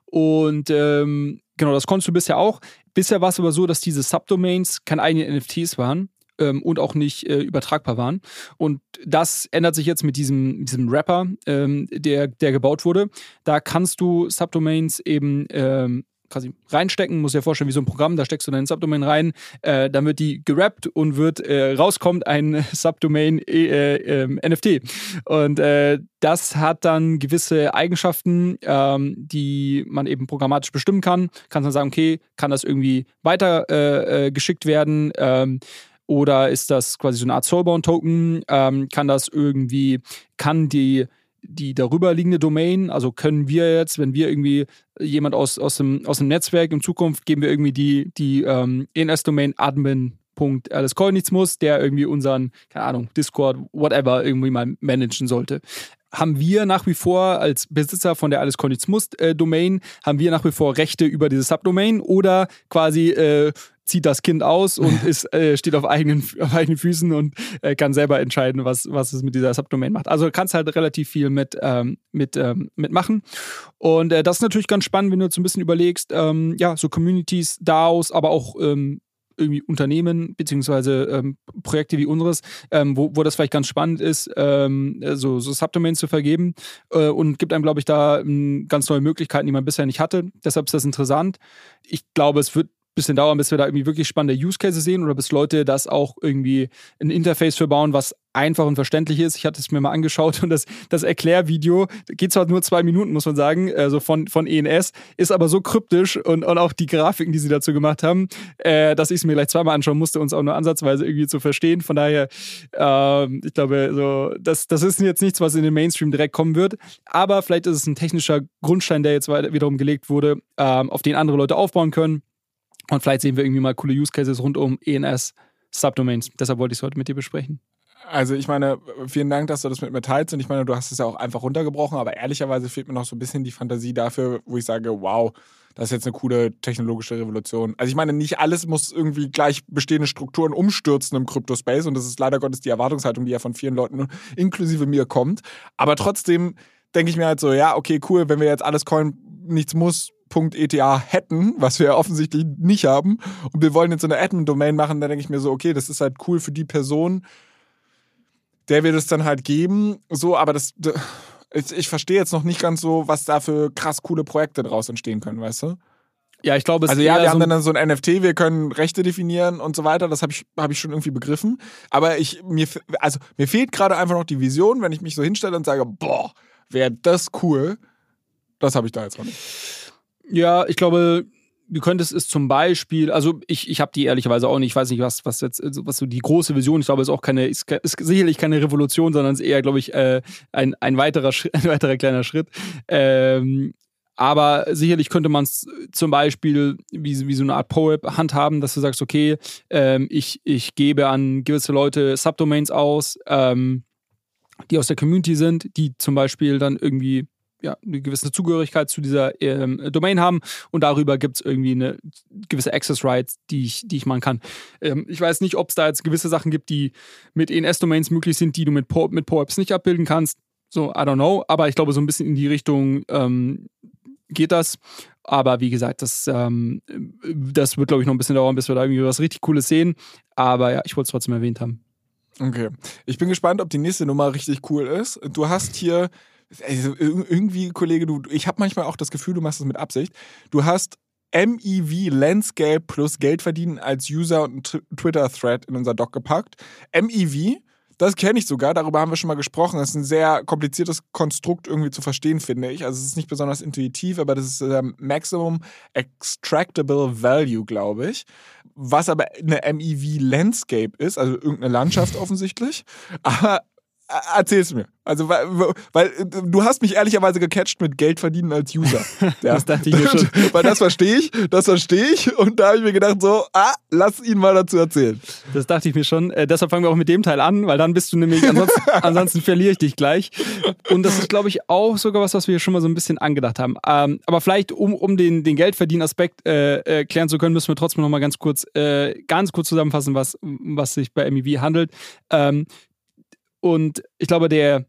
Und ähm, genau, das konntest du bisher auch. Bisher war es aber so, dass diese Subdomains keine eigenen NFTs waren ähm, und auch nicht äh, übertragbar waren. Und das ändert sich jetzt mit diesem, diesem Wrapper, ähm, der, der gebaut wurde. Da kannst du Subdomains eben ähm, quasi reinstecken, muss dir vorstellen, wie so ein Programm, da steckst du deinen Subdomain rein, äh, dann wird die gerappt und wird äh, rauskommt ein Subdomain äh, ähm, NFT. Und äh, das hat dann gewisse Eigenschaften, ähm, die man eben programmatisch bestimmen kann. Kannst dann sagen, okay, kann das irgendwie weiter äh, äh, geschickt werden? Ähm, oder ist das quasi so eine Art Soulbound-Token? Ähm, kann das irgendwie, kann die die darüber liegende Domain, also können wir jetzt, wenn wir irgendwie jemand aus, aus, dem, aus dem Netzwerk in Zukunft geben wir irgendwie die, die ähm, ENS-Domain admin Punkt alles muss, der irgendwie unseren, keine Ahnung, Discord, whatever, irgendwie mal managen sollte. Haben wir nach wie vor als Besitzer von der Alles muss äh, Domain, haben wir nach wie vor Rechte über diese Subdomain oder quasi äh, zieht das Kind aus und ist, äh, steht auf eigenen, auf eigenen Füßen und äh, kann selber entscheiden, was, was es mit dieser Subdomain macht. Also kannst halt relativ viel mit, ähm, mit, ähm, mitmachen. Und äh, das ist natürlich ganz spannend, wenn du jetzt ein bisschen überlegst, ähm, ja, so Communities, DAOs, aber auch ähm, irgendwie Unternehmen beziehungsweise ähm, Projekte wie unseres, ähm, wo, wo das vielleicht ganz spannend ist, ähm, so, so Subdomains zu vergeben äh, und gibt einem, glaube ich, da ähm, ganz neue Möglichkeiten, die man bisher nicht hatte. Deshalb ist das interessant. Ich glaube, es wird bisschen dauern, bis wir da irgendwie wirklich spannende Use Cases sehen oder bis Leute das auch irgendwie ein Interface für bauen, was einfach und verständlich ist. Ich hatte es mir mal angeschaut und das, das Erklärvideo geht zwar nur zwei Minuten, muss man sagen, also von, von ENS, ist aber so kryptisch und, und auch die Grafiken, die sie dazu gemacht haben, äh, dass ich es mir gleich zweimal anschauen musste, uns auch nur ansatzweise irgendwie zu verstehen. Von daher, äh, ich glaube, so, das, das ist jetzt nichts, was in den Mainstream direkt kommen wird. Aber vielleicht ist es ein technischer Grundstein, der jetzt wiederum gelegt wurde, äh, auf den andere Leute aufbauen können. Und vielleicht sehen wir irgendwie mal coole Use Cases rund um ENS Subdomains. Deshalb wollte ich es heute mit dir besprechen. Also ich meine, vielen Dank, dass du das mit mir teilst und ich meine, du hast es ja auch einfach runtergebrochen, aber ehrlicherweise fehlt mir noch so ein bisschen die Fantasie dafür, wo ich sage, wow, das ist jetzt eine coole technologische Revolution. Also ich meine, nicht alles muss irgendwie gleich bestehende Strukturen umstürzen im Kryptospace und das ist leider Gottes die Erwartungshaltung, die ja von vielen Leuten inklusive mir kommt. Aber trotzdem denke ich mir halt so, ja, okay, cool, wenn wir jetzt alles Coin nichts muss .eta hätten, was wir ja offensichtlich nicht haben, und wir wollen jetzt so eine Admin-Domain machen, dann denke ich mir so, okay, das ist halt cool für die Person, der wir das dann halt geben, so, aber das, ich, ich verstehe jetzt noch nicht ganz so, was da für krass coole Projekte draus entstehen können, weißt du? Ja, ich glaube, es Also ja, wir so haben dann so ein NFT, wir können Rechte definieren und so weiter, das habe ich, hab ich schon irgendwie begriffen. Aber ich, mir, also, mir fehlt gerade einfach noch die Vision, wenn ich mich so hinstelle und sage, boah, wäre das cool. Das habe ich da jetzt noch nicht. Ja, ich glaube, du könntest es zum Beispiel, also ich, ich habe die ehrlicherweise auch nicht, ich weiß nicht, was, was jetzt, also was so die große Vision, ich glaube, es ist auch keine, ist, ist sicherlich keine Revolution, sondern es ist eher, glaube ich, äh, ein, ein, weiterer, ein weiterer kleiner Schritt. Ähm, aber sicherlich könnte man es zum Beispiel wie, wie so eine Art POEP handhaben, dass du sagst, okay, ähm, ich, ich gebe an gewisse Leute Subdomains aus, ähm, die aus der Community sind, die zum Beispiel dann irgendwie ja, eine gewisse Zugehörigkeit zu dieser ähm, Domain haben und darüber gibt es irgendwie eine gewisse Access Rights, die ich, die ich machen kann. Ähm, ich weiß nicht, ob es da jetzt gewisse Sachen gibt, die mit ENS-Domains möglich sind, die du mit, po mit POAPs nicht abbilden kannst. So, I don't know, aber ich glaube, so ein bisschen in die Richtung ähm, geht das. Aber wie gesagt, das, ähm, das wird, glaube ich, noch ein bisschen dauern, bis wir da irgendwie was richtig Cooles sehen. Aber ja, ich wollte es trotzdem erwähnt haben. Okay. Ich bin gespannt, ob die nächste Nummer richtig cool ist. Du hast hier also irgendwie, Kollege, du, ich habe manchmal auch das Gefühl, du machst das mit Absicht. Du hast MEV Landscape plus Geld verdienen als User und Twitter-Thread in unser Doc gepackt. MEV, das kenne ich sogar, darüber haben wir schon mal gesprochen. Das ist ein sehr kompliziertes Konstrukt irgendwie zu verstehen, finde ich. Also es ist nicht besonders intuitiv, aber das ist ähm, Maximum Extractable Value, glaube ich. Was aber eine MEV Landscape ist, also irgendeine Landschaft offensichtlich. Aber Erzähl's mir. Also, weil, weil, du hast mich ehrlicherweise gecatcht mit Geld verdienen als User. Ja. das dachte ich mir schon. weil das verstehe ich, das verstehe ich. Und da habe ich mir gedacht, so, ah, lass ihn mal dazu erzählen. Das dachte ich mir schon. Äh, deshalb fangen wir auch mit dem Teil an, weil dann bist du nämlich, ansonsten, ansonsten verliere ich dich gleich. Und das ist, glaube ich, auch sogar was, was wir schon mal so ein bisschen angedacht haben. Ähm, aber vielleicht, um, um den, den Geldverdienen-Aspekt äh, klären zu können, müssen wir trotzdem noch mal ganz kurz, äh, ganz kurz zusammenfassen, was, was sich bei MEV handelt. Ähm, und ich glaube, der,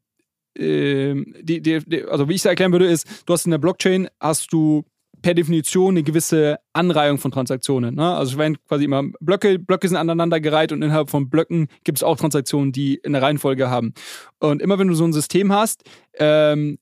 äh, die, die, die, also wie ich es erklären würde, ist, du hast in der Blockchain, hast du per Definition eine gewisse Anreihung von Transaktionen. Ne? Also es werden quasi immer Blöcke, Blöcke sind aneinandergereiht und innerhalb von Blöcken gibt es auch Transaktionen, die eine Reihenfolge haben. Und immer wenn du so ein System hast, ähm,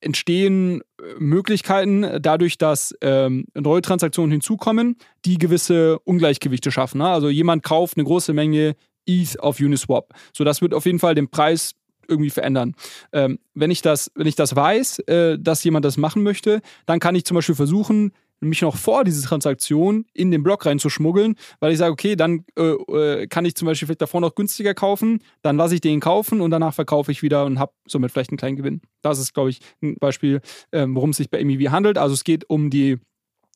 entstehen Möglichkeiten dadurch, dass ähm, neue Transaktionen hinzukommen, die gewisse Ungleichgewichte schaffen. Ne? Also jemand kauft eine große Menge ETH auf Uniswap. So, das wird auf jeden Fall den Preis irgendwie verändern. Ähm, wenn, ich das, wenn ich das weiß, äh, dass jemand das machen möchte, dann kann ich zum Beispiel versuchen, mich noch vor diese Transaktion in den Block reinzuschmuggeln, weil ich sage, okay, dann äh, äh, kann ich zum Beispiel vielleicht davor noch günstiger kaufen, dann lasse ich den kaufen und danach verkaufe ich wieder und habe somit vielleicht einen kleinen Gewinn. Das ist, glaube ich, ein Beispiel, äh, worum es sich bei MEV handelt. Also es geht um die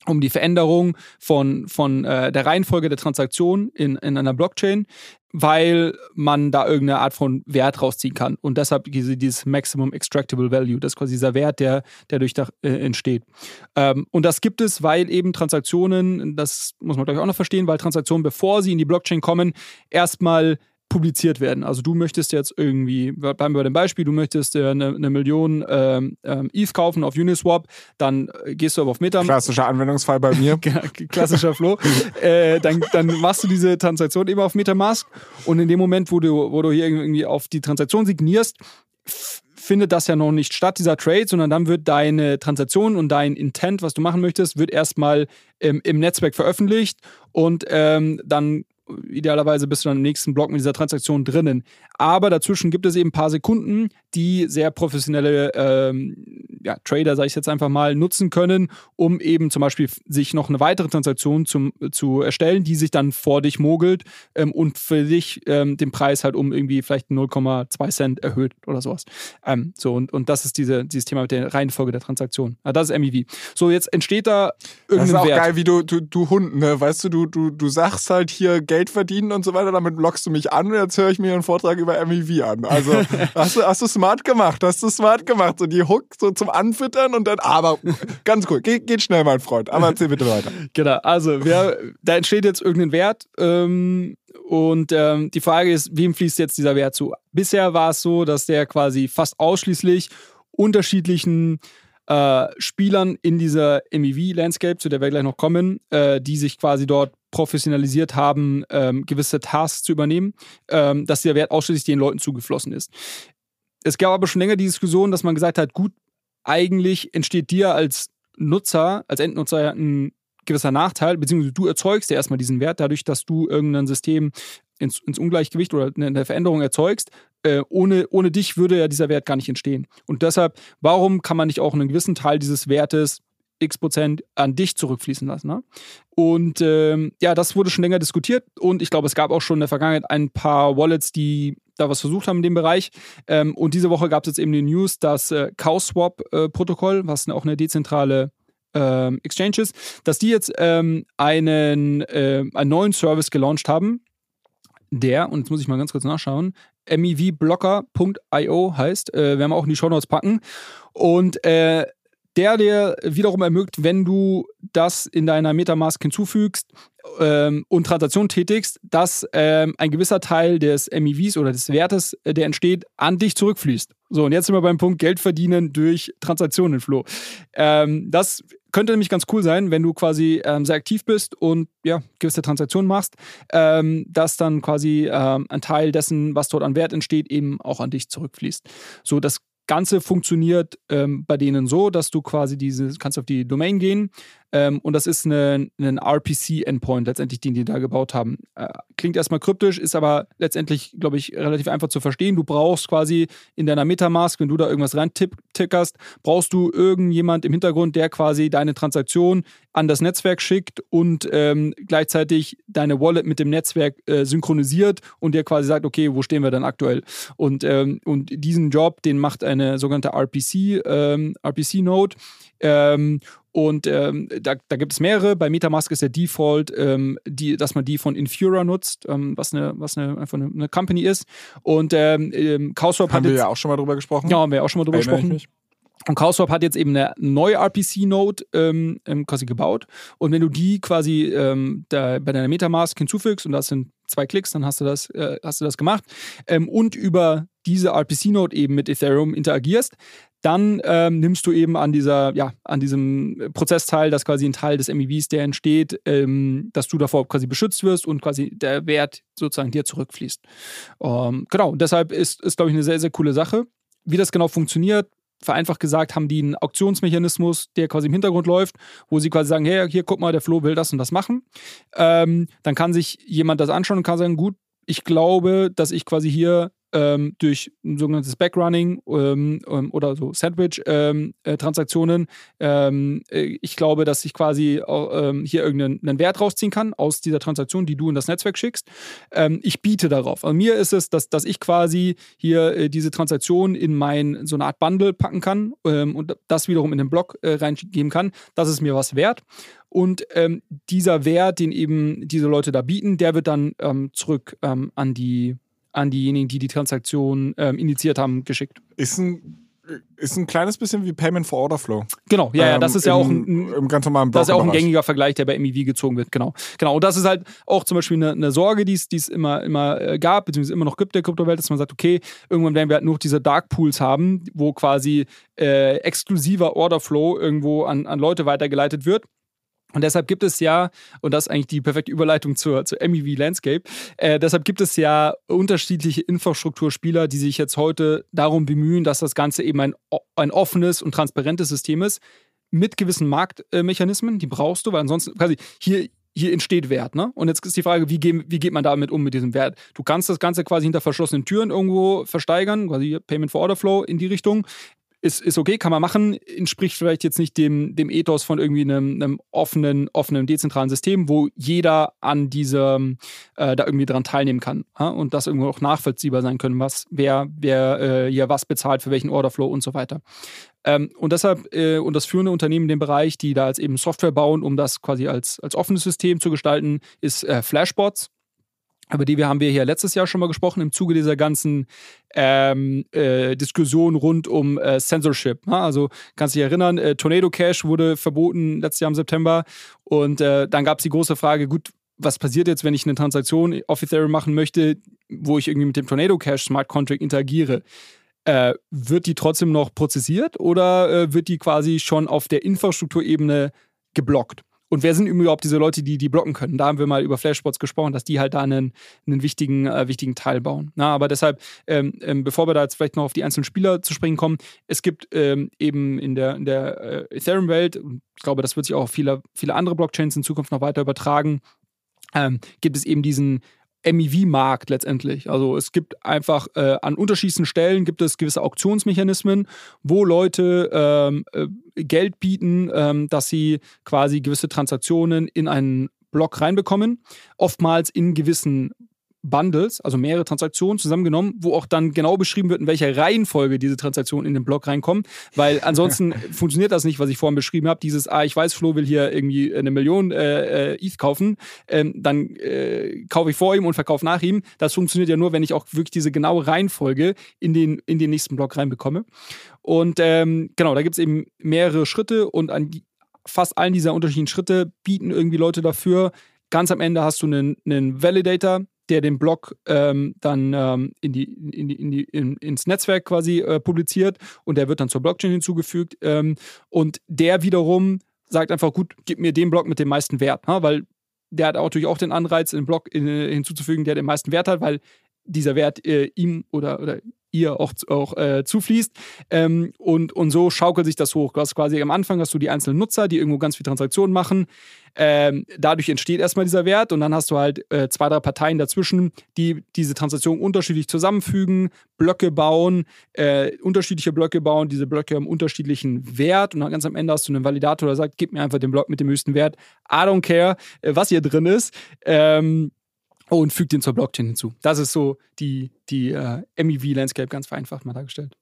um die Veränderung von, von äh, der Reihenfolge der Transaktion in, in einer Blockchain, weil man da irgendeine Art von Wert rausziehen kann. Und deshalb diese, dieses Maximum Extractable Value, das ist quasi dieser Wert, der, der durch da, äh, entsteht. Ähm, und das gibt es, weil eben Transaktionen, das muss man gleich auch noch verstehen, weil Transaktionen, bevor sie in die Blockchain kommen, erstmal publiziert werden. Also du möchtest jetzt irgendwie, bleiben wir bei dem Beispiel, du möchtest äh, eine, eine Million ähm, ähm, ETH kaufen auf Uniswap, dann äh, gehst du aber auf Metamask. Klassischer Anwendungsfall bei mir. Klassischer Flo. äh, dann, dann machst du diese Transaktion eben auf Metamask und in dem Moment, wo du, wo du hier irgendwie auf die Transaktion signierst, findet das ja noch nicht statt, dieser Trade, sondern dann wird deine Transaktion und dein Intent, was du machen möchtest, wird erstmal ähm, im Netzwerk veröffentlicht und ähm, dann idealerweise bist du dann im nächsten Block mit dieser Transaktion drinnen. Aber dazwischen gibt es eben ein paar Sekunden, die sehr professionelle ähm, ja, Trader, sage ich jetzt einfach mal, nutzen können, um eben zum Beispiel sich noch eine weitere Transaktion zum, zu erstellen, die sich dann vor dich mogelt ähm, und für dich ähm, den Preis halt um irgendwie vielleicht 0,2 Cent erhöht oder sowas. Ähm, so, und, und das ist diese, dieses Thema mit der Reihenfolge der Transaktion. Also das ist MEV. So, jetzt entsteht da irgendein Das ist auch Wert. geil, wie du, du, du Hund, ne? Weißt du, du, du, du sagst halt hier Geld verdienen und so weiter, damit lockst du mich an und jetzt höre ich mir einen Vortrag über MEV an. Also hast du, hast du smart gemacht, hast du smart gemacht. So die Hook so zum Anfüttern und dann, aber ganz cool, geht, geht schnell, mein Freund. Aber erzähl bitte weiter. Genau, also wir, da entsteht jetzt irgendein Wert ähm, und ähm, die Frage ist, wem fließt jetzt dieser Wert zu? Bisher war es so, dass der quasi fast ausschließlich unterschiedlichen äh, Spielern in dieser MEV-Landscape, zu der wir gleich noch kommen, äh, die sich quasi dort professionalisiert haben, ähm, gewisse Tasks zu übernehmen, ähm, dass der Wert ausschließlich den Leuten zugeflossen ist. Es gab aber schon länger die Diskussion, dass man gesagt hat, gut, eigentlich entsteht dir als Nutzer, als Endnutzer ein gewisser Nachteil, beziehungsweise du erzeugst ja erstmal diesen Wert dadurch, dass du irgendein System ins, ins Ungleichgewicht oder eine Veränderung erzeugst. Äh, ohne, ohne dich würde ja dieser Wert gar nicht entstehen. Und deshalb, warum kann man nicht auch einen gewissen Teil dieses Wertes x Prozent an dich zurückfließen lassen. Ne? Und ähm, ja, das wurde schon länger diskutiert und ich glaube, es gab auch schon in der Vergangenheit ein paar Wallets, die da was versucht haben in dem Bereich. Ähm, und diese Woche gab es jetzt eben die News, dass äh, CowSwap-Protokoll, was auch eine dezentrale ähm, Exchange ist, dass die jetzt ähm, einen, äh, einen neuen Service gelauncht haben, der, und jetzt muss ich mal ganz kurz nachschauen, mevblocker.io heißt, äh, werden wir auch in die Shownotes packen. Und äh, der dir wiederum ermöglicht, wenn du das in deiner Metamask hinzufügst ähm, und Transaktionen tätigst, dass ähm, ein gewisser Teil des MEVs oder des Wertes, äh, der entsteht, an dich zurückfließt. So, und jetzt sind wir beim Punkt Geld verdienen durch Transaktionen, Flo. Ähm, das könnte nämlich ganz cool sein, wenn du quasi ähm, sehr aktiv bist und ja, gewisse Transaktionen machst, ähm, dass dann quasi ähm, ein Teil dessen, was dort an Wert entsteht, eben auch an dich zurückfließt. So, das Ganze funktioniert ähm, bei denen so, dass du quasi diese, kannst auf die Domain gehen ähm, und das ist ein RPC-Endpoint letztendlich, den die da gebaut haben. Äh, klingt erstmal kryptisch, ist aber letztendlich, glaube ich, relativ einfach zu verstehen. Du brauchst quasi in deiner Metamask, wenn du da irgendwas reintickerst, brauchst du irgendjemand im Hintergrund, der quasi deine Transaktion an das Netzwerk schickt und ähm, gleichzeitig deine Wallet mit dem Netzwerk äh, synchronisiert und dir quasi sagt, okay, wo stehen wir dann aktuell? Und, ähm, und diesen Job, den macht eine sogenannte RPC, ähm, RPC-Node. Ähm, und ähm, da, da, gibt es mehrere. Bei Metamask ist der Default, ähm, die, dass man die von Infura nutzt, ähm, was, eine, was eine, einfach eine, eine Company ist. Und ähm, ähm CowSwap haben hat wir jetzt, ja auch schon mal drüber gesprochen. Ja, haben wir auch schon mal drüber Erinnere gesprochen. Und CowSwap hat jetzt eben eine neue RPC-Node ähm, ähm, quasi gebaut. Und wenn du die quasi ähm, da bei deiner Metamask hinzufügst, und das sind zwei Klicks, dann hast du das, äh, hast du das gemacht, ähm, und über diese RPC-Node eben mit Ethereum interagierst, dann ähm, nimmst du eben an dieser, ja, an diesem Prozess teil, dass quasi ein Teil des MEVs, der entsteht, ähm, dass du davor quasi beschützt wirst und quasi der Wert sozusagen dir zurückfließt. Ähm, genau, deshalb ist, ist glaube ich, eine sehr, sehr coole Sache. Wie das genau funktioniert, vereinfacht gesagt, haben die einen Auktionsmechanismus, der quasi im Hintergrund läuft, wo sie quasi sagen, hey, hier, guck mal, der Flo will das und das machen. Ähm, dann kann sich jemand das anschauen und kann sagen, gut, ich glaube, dass ich quasi hier ähm, durch ein sogenanntes Backrunning ähm, ähm oder so Sandwich-Transaktionen. Ähm, äh, ich glaube, dass ich quasi auch, ähm, hier irgendeinen Wert rausziehen kann aus dieser Transaktion, die du in das Netzwerk schickst. Ähm, ich biete darauf. An mir ist es, dass, dass ich quasi hier äh, diese Transaktion in mein so eine Art Bundle packen kann und das wiederum in den Block äh, reingeben kann. Das ist mir was wert. Und ähm, dieser Wert, den eben diese Leute da bieten, der wird dann ähm, zurück ähm, an die an diejenigen, die die Transaktion ähm, initiiert haben, geschickt. Ist ein ist ein kleines bisschen wie Payment for Order Flow. Genau, ja, ja, das Ähm, ist ja im- auch ein, im ganz normalen das ist ja auch ein gängiger Vergleich, der bei MEV gezogen wird, genau. Genau. Und das ist halt auch zum Beispiel eine, eine Sorge, die es die es immer, immer äh, gab, beziehungsweise immer noch gibt der Kryptowelt, dass man sagt, okay, irgendwann werden wir halt nur noch diese Dark Pools haben, wo quasi äh, exklusiver Order Flow irgendwo an, an Leute weitergeleitet wird. Und deshalb gibt es ja, und das ist eigentlich die perfekte Überleitung zur, zur MEV Landscape, äh, deshalb gibt es ja unterschiedliche Infrastrukturspieler, die sich jetzt heute darum bemühen, dass das Ganze eben ein, ein offenes und transparentes System ist, mit gewissen Marktmechanismen, die brauchst du, weil ansonsten quasi hier, hier entsteht Wert. Ne? Und jetzt ist die Frage, wie, gehen, wie geht man damit um mit diesem Wert? Du kannst das Ganze quasi hinter verschlossenen Türen irgendwo versteigern, quasi Payment for Order Flow in die Richtung ist, ist okay, kann man machen, entspricht vielleicht jetzt nicht dem, dem Ethos von irgendwie einem, einem offenen, offenen, dezentralen System, wo jeder an diesem, äh, da irgendwie dran teilnehmen kann ja? und das irgendwo auch nachvollziehbar sein können, was, wer, wer äh, hier was bezahlt, für welchen Orderflow und so weiter. Ähm, und deshalb, äh, und das führende Unternehmen in dem Bereich, die da jetzt eben Software bauen, um das quasi als, als offenes System zu gestalten, ist äh, Flashbots über die wir haben wir hier letztes Jahr schon mal gesprochen im Zuge dieser ganzen ähm, äh, Diskussion rund um äh, Censorship. Ne? Also kannst dich erinnern, äh, Tornado Cash wurde verboten letztes Jahr im September und äh, dann gab es die große Frage, gut, was passiert jetzt, wenn ich eine Transaktion auf Ethereum machen möchte, wo ich irgendwie mit dem Tornado Cash Smart Contract interagiere? Äh, wird die trotzdem noch prozessiert oder äh, wird die quasi schon auf der Infrastrukturebene geblockt? Und wer sind überhaupt diese Leute, die die blocken können? Da haben wir mal über Flashbots gesprochen, dass die halt da einen, einen wichtigen, äh, wichtigen Teil bauen. Na, aber deshalb, ähm, ähm, bevor wir da jetzt vielleicht noch auf die einzelnen Spieler zu sprechen kommen, es gibt ähm, eben in der, in der äh, Ethereum-Welt, ich glaube, das wird sich auch auf viele, viele andere Blockchains in Zukunft noch weiter übertragen, ähm, gibt es eben diesen MEV-Markt letztendlich. Also es gibt einfach äh, an unterschiedlichsten Stellen gibt es gewisse Auktionsmechanismen, wo Leute ähm, äh, Geld bieten, ähm, dass sie quasi gewisse Transaktionen in einen Block reinbekommen, oftmals in gewissen Bundles, also mehrere Transaktionen zusammengenommen, wo auch dann genau beschrieben wird, in welcher Reihenfolge diese Transaktionen in den Block reinkommen, weil ansonsten funktioniert das nicht, was ich vorhin beschrieben habe. Dieses, ah, ich weiß, Flo will hier irgendwie eine Million äh, äh ETH kaufen, ähm, dann äh, kaufe ich vor ihm und verkaufe nach ihm. Das funktioniert ja nur, wenn ich auch wirklich diese genaue Reihenfolge in den, in den nächsten Block reinbekomme. Und ähm, genau, da gibt es eben mehrere Schritte und an fast allen dieser unterschiedlichen Schritte bieten irgendwie Leute dafür. Ganz am Ende hast du einen, einen Validator, der den Blog ähm, dann ähm, in die, in die, in die, in, ins Netzwerk quasi äh, publiziert und der wird dann zur Blockchain hinzugefügt. Ähm, und der wiederum sagt einfach, gut, gib mir den Block mit dem meisten Wert, ne? weil der hat natürlich auch den Anreiz, den Block in, hinzuzufügen, der den meisten Wert hat, weil dieser Wert äh, ihm oder, oder ihr auch, auch äh, zufließt. Ähm, und, und so schaukelt sich das hoch. Du hast quasi am Anfang hast du die einzelnen Nutzer, die irgendwo ganz viele Transaktionen machen. Ähm, dadurch entsteht erstmal dieser Wert und dann hast du halt äh, zwei, drei Parteien dazwischen, die diese Transaktionen unterschiedlich zusammenfügen, Blöcke bauen, äh, unterschiedliche Blöcke bauen, diese Blöcke haben unterschiedlichen Wert und dann ganz am Ende hast du einen Validator, der sagt, gib mir einfach den Block mit dem höchsten Wert. I don't care, äh, was hier drin ist. Ähm, und fügt den zur Blockchain hinzu. Das ist so die, die äh, MEV-Landscape ganz vereinfacht mal dargestellt.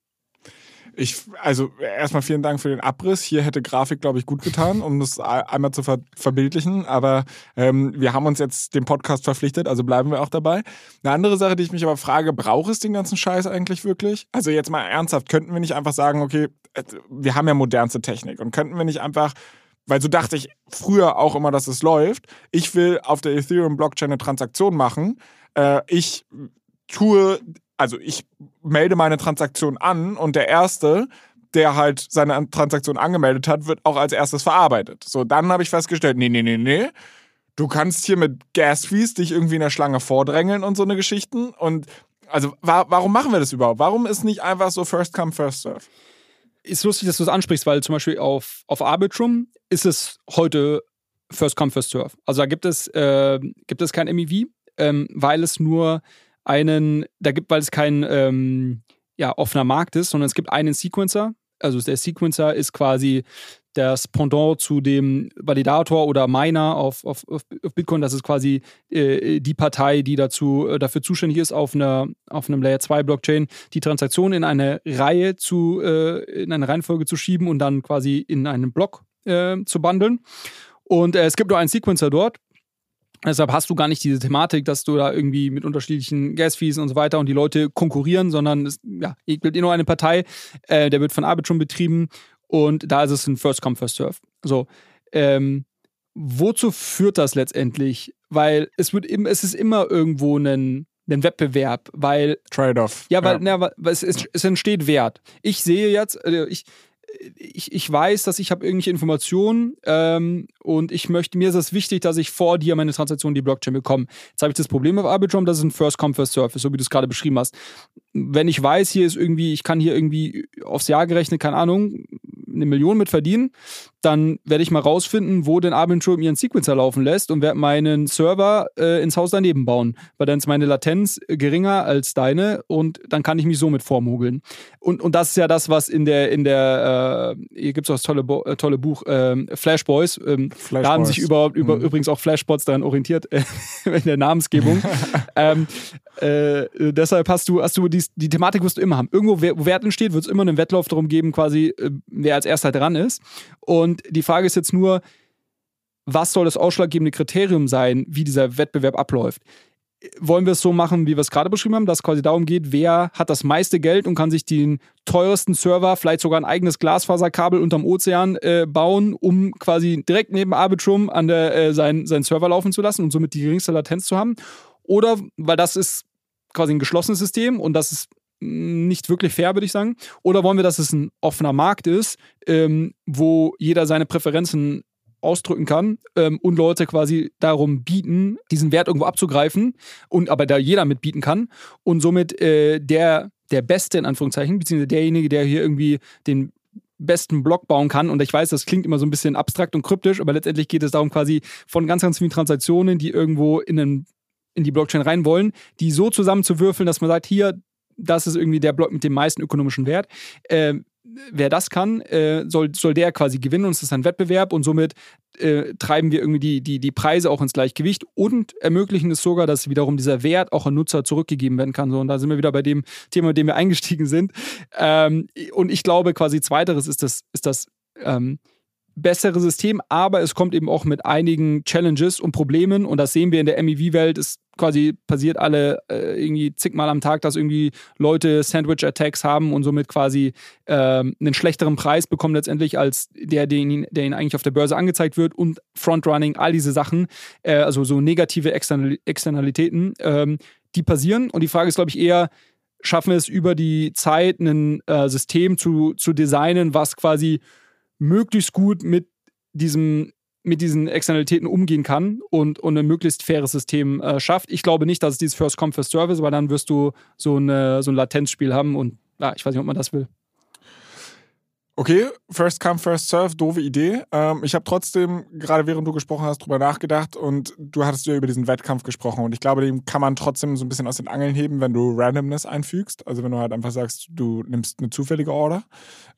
Ich, also erstmal vielen Dank für den Abriss. Hier hätte Grafik, glaube ich, gut getan, um das einmal zu ver verbildlichen. Aber ähm, wir haben uns jetzt dem Podcast verpflichtet, also bleiben wir auch dabei. Eine andere Sache, die ich mich aber frage, braucht es den ganzen Scheiß eigentlich wirklich? Also jetzt mal ernsthaft, könnten wir nicht einfach sagen, okay, äh, wir haben ja modernste Technik und könnten wir nicht einfach weil so dachte ich früher auch immer, dass es läuft. Ich will auf der Ethereum-Blockchain eine Transaktion machen. Äh, ich tue, also ich melde meine Transaktion an und der Erste, der halt seine Transaktion angemeldet hat, wird auch als erstes verarbeitet. So, dann habe ich festgestellt, nee, nee, nee, nee. Du kannst hier mit Gas-Fees dich irgendwie in der Schlange vordrängeln und so eine Geschichten. Und also, wa warum machen wir das überhaupt? Warum ist nicht einfach so First Come, First Serve? Ist lustig, dass du das ansprichst, weil zum Beispiel auf, auf Arbitrum ist es heute First Come, First Serve. Also da gibt es, äh, gibt es kein MEV, ähm, weil es nur einen, da gibt, weil es kein ähm, ja, offener Markt ist, sondern es gibt einen Sequencer. Also der Sequencer ist quasi das Pendant zu dem Validator oder Miner auf, auf, auf Bitcoin. Das ist quasi äh, die Partei, die dazu, äh, dafür zuständig ist, auf, einer, auf einem Layer 2 Blockchain die Transaktionen in eine Reihe zu, äh, in eine Reihenfolge zu schieben und dann quasi in einen Block äh, zu bundeln. Und äh, es gibt nur einen Sequencer dort. Deshalb hast du gar nicht diese Thematik, dass du da irgendwie mit unterschiedlichen Gas-Fees und so weiter und die Leute konkurrieren, sondern es ja, gibt eh nur eine Partei, äh, der wird von Arbitrum betrieben und da ist es ein First Come, First Serve. So, ähm, wozu führt das letztendlich? Weil es wird im, es ist immer irgendwo ein, ein Wettbewerb, weil Trade-off. Ja, weil, ja. Na, weil es, es, es, entsteht Wert. Ich sehe jetzt, also ich, ich, ich weiß, dass ich habe irgendwelche Informationen ähm, und ich möchte, mir ist es wichtig, dass ich vor dir meine Transaktion in die Blockchain bekomme. Jetzt habe ich das Problem auf Arbitrum, das ist ein First Come, First Serve, so wie du es gerade beschrieben hast. Wenn ich weiß, hier ist irgendwie, ich kann hier irgendwie aufs Jahr gerechnet, keine Ahnung, eine Million mit verdienen, dann werde ich mal rausfinden, wo denn Arbitrum ihren Sequencer laufen lässt und werde meinen Server äh, ins Haus daneben bauen, weil dann ist meine Latenz geringer als deine und dann kann ich mich somit vormogeln. Und, und das ist ja das, was in der, in der, äh, hier gibt es auch das tolle, Bo äh, tolle Buch ähm, Flash Boys. Ähm, Flash da haben sich überhaupt über, mhm. übrigens auch Flashbots daran orientiert, äh, in der Namensgebung. ähm, äh, deshalb hast du, hast du die, die Thematik wirst du immer haben. Irgendwo, wo Wert entsteht, wird es immer einen Wettlauf darum geben, quasi, äh, wer als erster dran ist. Und die Frage ist jetzt nur, was soll das ausschlaggebende Kriterium sein, wie dieser Wettbewerb abläuft? wollen wir es so machen, wie wir es gerade beschrieben haben, dass es quasi darum geht, wer hat das meiste Geld und kann sich den teuersten Server, vielleicht sogar ein eigenes Glasfaserkabel unterm Ozean äh, bauen, um quasi direkt neben Arbitrum an der, äh, seinen, seinen Server laufen zu lassen und somit die geringste Latenz zu haben. Oder, weil das ist quasi ein geschlossenes System und das ist nicht wirklich fair, würde ich sagen. Oder wollen wir, dass es ein offener Markt ist, ähm, wo jeder seine Präferenzen ausdrücken kann ähm, und Leute quasi darum bieten, diesen Wert irgendwo abzugreifen und aber da jeder mitbieten kann und somit äh, der der Beste in Anführungszeichen, beziehungsweise derjenige, der hier irgendwie den besten Block bauen kann. Und ich weiß, das klingt immer so ein bisschen abstrakt und kryptisch, aber letztendlich geht es darum, quasi von ganz, ganz vielen Transaktionen, die irgendwo in, einen, in die Blockchain rein wollen, die so zusammenzuwürfeln, dass man sagt, hier, das ist irgendwie der Block mit dem meisten ökonomischen Wert. Äh, wer das kann, äh, soll, soll der quasi gewinnen und es ist ein Wettbewerb und somit äh, treiben wir irgendwie die, die, die Preise auch ins Gleichgewicht und ermöglichen es sogar, dass wiederum dieser Wert auch an Nutzer zurückgegeben werden kann. So, und da sind wir wieder bei dem Thema, mit dem wir eingestiegen sind. Ähm, und ich glaube quasi zweiteres ist das, ist das ähm, bessere System, aber es kommt eben auch mit einigen Challenges und Problemen und das sehen wir in der MEV-Welt. Es quasi passiert alle äh, irgendwie zigmal am Tag, dass irgendwie Leute Sandwich-Attacks haben und somit quasi äh, einen schlechteren Preis bekommen letztendlich als der, ihnen, der ihnen eigentlich auf der Börse angezeigt wird und Frontrunning, all diese Sachen, äh, also so negative External Externalitäten, ähm, die passieren und die Frage ist, glaube ich, eher, schaffen wir es über die Zeit, ein äh, System zu, zu designen, was quasi möglichst gut mit diesem mit diesen Externalitäten umgehen kann und, und ein möglichst faires System äh, schafft. Ich glaube nicht, dass es dieses First Come, First Service, weil dann wirst du so, eine, so ein Latenzspiel haben und ja, ich weiß nicht, ob man das will. Okay, first come, first serve, doofe Idee. Ähm, ich habe trotzdem, gerade während du gesprochen hast, drüber nachgedacht und du hattest ja über diesen Wettkampf gesprochen und ich glaube, den kann man trotzdem so ein bisschen aus den Angeln heben, wenn du Randomness einfügst. Also wenn du halt einfach sagst, du nimmst eine zufällige Order.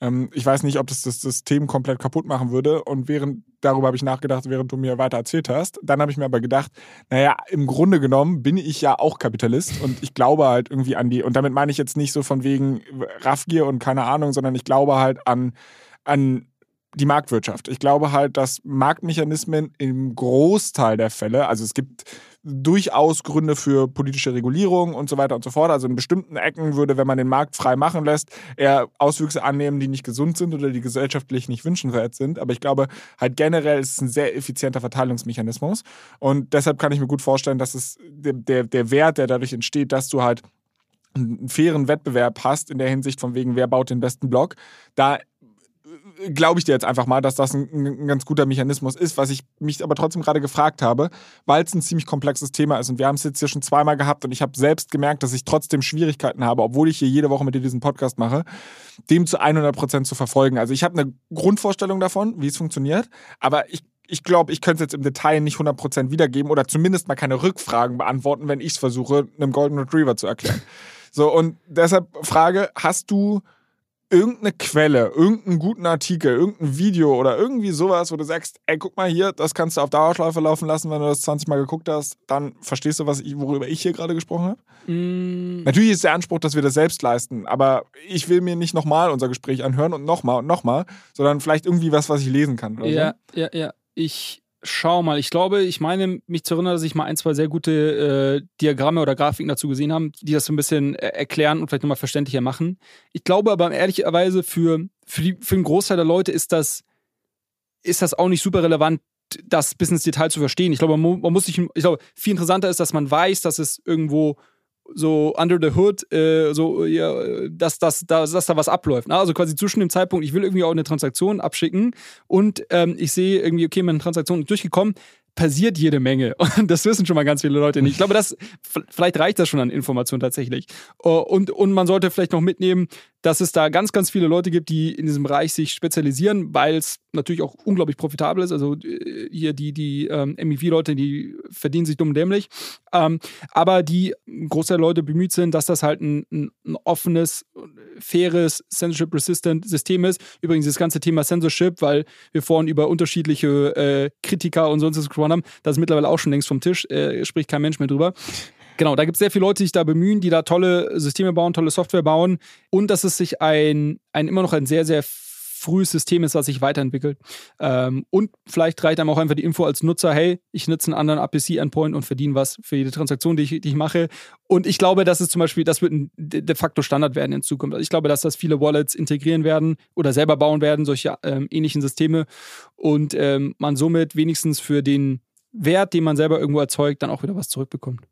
Ähm, ich weiß nicht, ob das das System komplett kaputt machen würde und während darüber habe ich nachgedacht, während du mir weiter erzählt hast. Dann habe ich mir aber gedacht, naja, im Grunde genommen bin ich ja auch Kapitalist und ich glaube halt irgendwie an die, und damit meine ich jetzt nicht so von wegen Raffgier und keine Ahnung, sondern ich glaube halt an, an die Marktwirtschaft. Ich glaube halt, dass Marktmechanismen im Großteil der Fälle, also es gibt durchaus Gründe für politische Regulierung und so weiter und so fort. Also in bestimmten Ecken würde, wenn man den Markt frei machen lässt, eher Auswüchse annehmen, die nicht gesund sind oder die gesellschaftlich nicht wünschenswert sind. Aber ich glaube, halt generell ist es ein sehr effizienter Verteilungsmechanismus. Und deshalb kann ich mir gut vorstellen, dass es der, der Wert, der dadurch entsteht, dass du halt einen fairen Wettbewerb hast in der Hinsicht von wegen, wer baut den besten Block, da glaube ich dir jetzt einfach mal, dass das ein, ein, ganz guter Mechanismus ist, was ich mich aber trotzdem gerade gefragt habe, weil es ein ziemlich komplexes Thema ist und wir haben es jetzt hier schon zweimal gehabt und ich habe selbst gemerkt, dass ich trotzdem Schwierigkeiten habe, obwohl ich hier jede Woche mit dir diesen Podcast mache, dem zu 100 Prozent zu verfolgen. Also ich habe eine Grundvorstellung davon, wie es funktioniert, aber ich ich glaube, ich könnte es jetzt im Detail nicht 100% wiedergeben oder zumindest mal keine Rückfragen beantworten, wenn ich es versuche, einem Golden Retriever zu erklären. So, und deshalb Frage, hast du irgendeine Quelle, irgendeinen guten Artikel, irgendein Video oder irgendwie sowas, wo du sagst, ey, guck mal hier, das kannst du auf Dauerschleife laufen lassen, wenn du das 20 Mal geguckt hast, dann verstehst du, was ich, worüber ich hier gerade gesprochen habe? Mm. Natürlich ist der Anspruch, dass wir das selbst leisten, aber ich will mir nicht nochmal unser Gespräch anhören und nochmal und nochmal, sondern vielleicht irgendwie was, was ich lesen kann. ja, so. ja, ja. Ich schau mal, ich glaube, ich meine, mich zu erinnern, dass ich mal ein, zwei sehr gute äh, Diagramme oder Grafiken dazu gesehen habe, die das so ein bisschen äh, erklären und vielleicht nochmal verständlicher machen. Ich glaube aber ehrlicherweise für, für, die, für den Großteil der Leute ist das, ist das auch nicht super relevant, das bis ins Detail zu verstehen. Ich glaube, man, man muss sich, ich glaube, viel interessanter ist, dass man weiß, dass es irgendwo so under the hood, äh, so, ja, dass, dass, dass, dass da was abläuft. Ne? Also quasi zwischen dem Zeitpunkt, ich will irgendwie auch eine Transaktion abschicken und ähm, ich sehe irgendwie, okay, meine Transaktion ist durchgekommen, passiert jede Menge. Und das wissen schon mal ganz viele Leute nicht. Ich glaube, das, vielleicht reicht das schon an Informationen tatsächlich. Oh, und, und man sollte vielleicht noch mitnehmen, dass es da ganz, ganz viele Leute gibt, die in diesem Bereich sich spezialisieren, weil es natürlich auch unglaublich profitabel ist. Also äh, hier die, die ähm, MEV-Leute, die verdienen sich dumm dämlich. Ähm, aber die Großteil der Leute bemüht sind, dass das halt ein, ein offenes, faires, censorship-resistant System ist. Übrigens das ganze Thema Censorship, weil wir vorhin über unterschiedliche äh, Kritiker und sonst was gesprochen haben, das ist mittlerweile auch schon längst vom Tisch, äh, spricht kein Mensch mehr drüber. Genau, da gibt es sehr viele Leute, die sich da bemühen, die da tolle Systeme bauen, tolle Software bauen und dass es sich ein, ein immer noch ein sehr, sehr frühes System ist, was sich weiterentwickelt. Ähm, und vielleicht reicht einem auch einfach die Info als Nutzer, hey, ich nutze einen anderen APC-Endpoint und verdiene was für jede Transaktion, die ich, die ich mache. Und ich glaube, dass es zum Beispiel, das wird ein de facto Standard werden in Zukunft. Also ich glaube, dass das viele Wallets integrieren werden oder selber bauen werden, solche ähm, ähnlichen Systeme. Und ähm, man somit wenigstens für den Wert, den man selber irgendwo erzeugt, dann auch wieder was zurückbekommt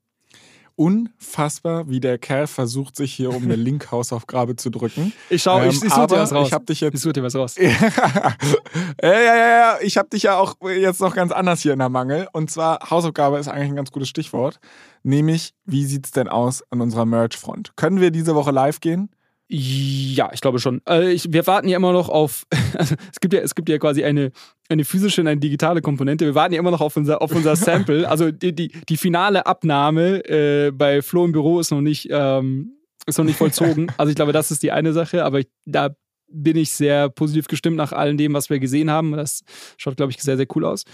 unfassbar, wie der Kerl versucht, sich hier um eine Link-Hausaufgabe zu drücken. Ich schau, ähm, ich, ich suche dir was raus. Ich hab dich jetzt. Ich suche dir was raus. ja, ja, ja, ja. Ich hab dich ja auch jetzt noch ganz anders hier in der Mangel. Und zwar, Hausaufgabe ist eigentlich ein ganz gutes Stichwort. Nämlich, wie sieht's denn aus an unserer Merch-Front? Können wir diese Woche live gehen? Ja, ich glaube schon. Also ich, wir warten ja immer noch auf. Also es gibt ja, es gibt ja quasi eine, eine physische und eine digitale Komponente. Wir warten ja immer noch auf unser, auf unser Sample. Also die, die, die finale Abnahme äh, bei Flo im Büro ist noch nicht, ähm, ist noch nicht vollzogen. Also ich glaube, das ist die eine Sache, aber ich, da bin ich sehr positiv gestimmt nach all dem, was wir gesehen haben. Das schaut, glaube ich, sehr, sehr cool aus.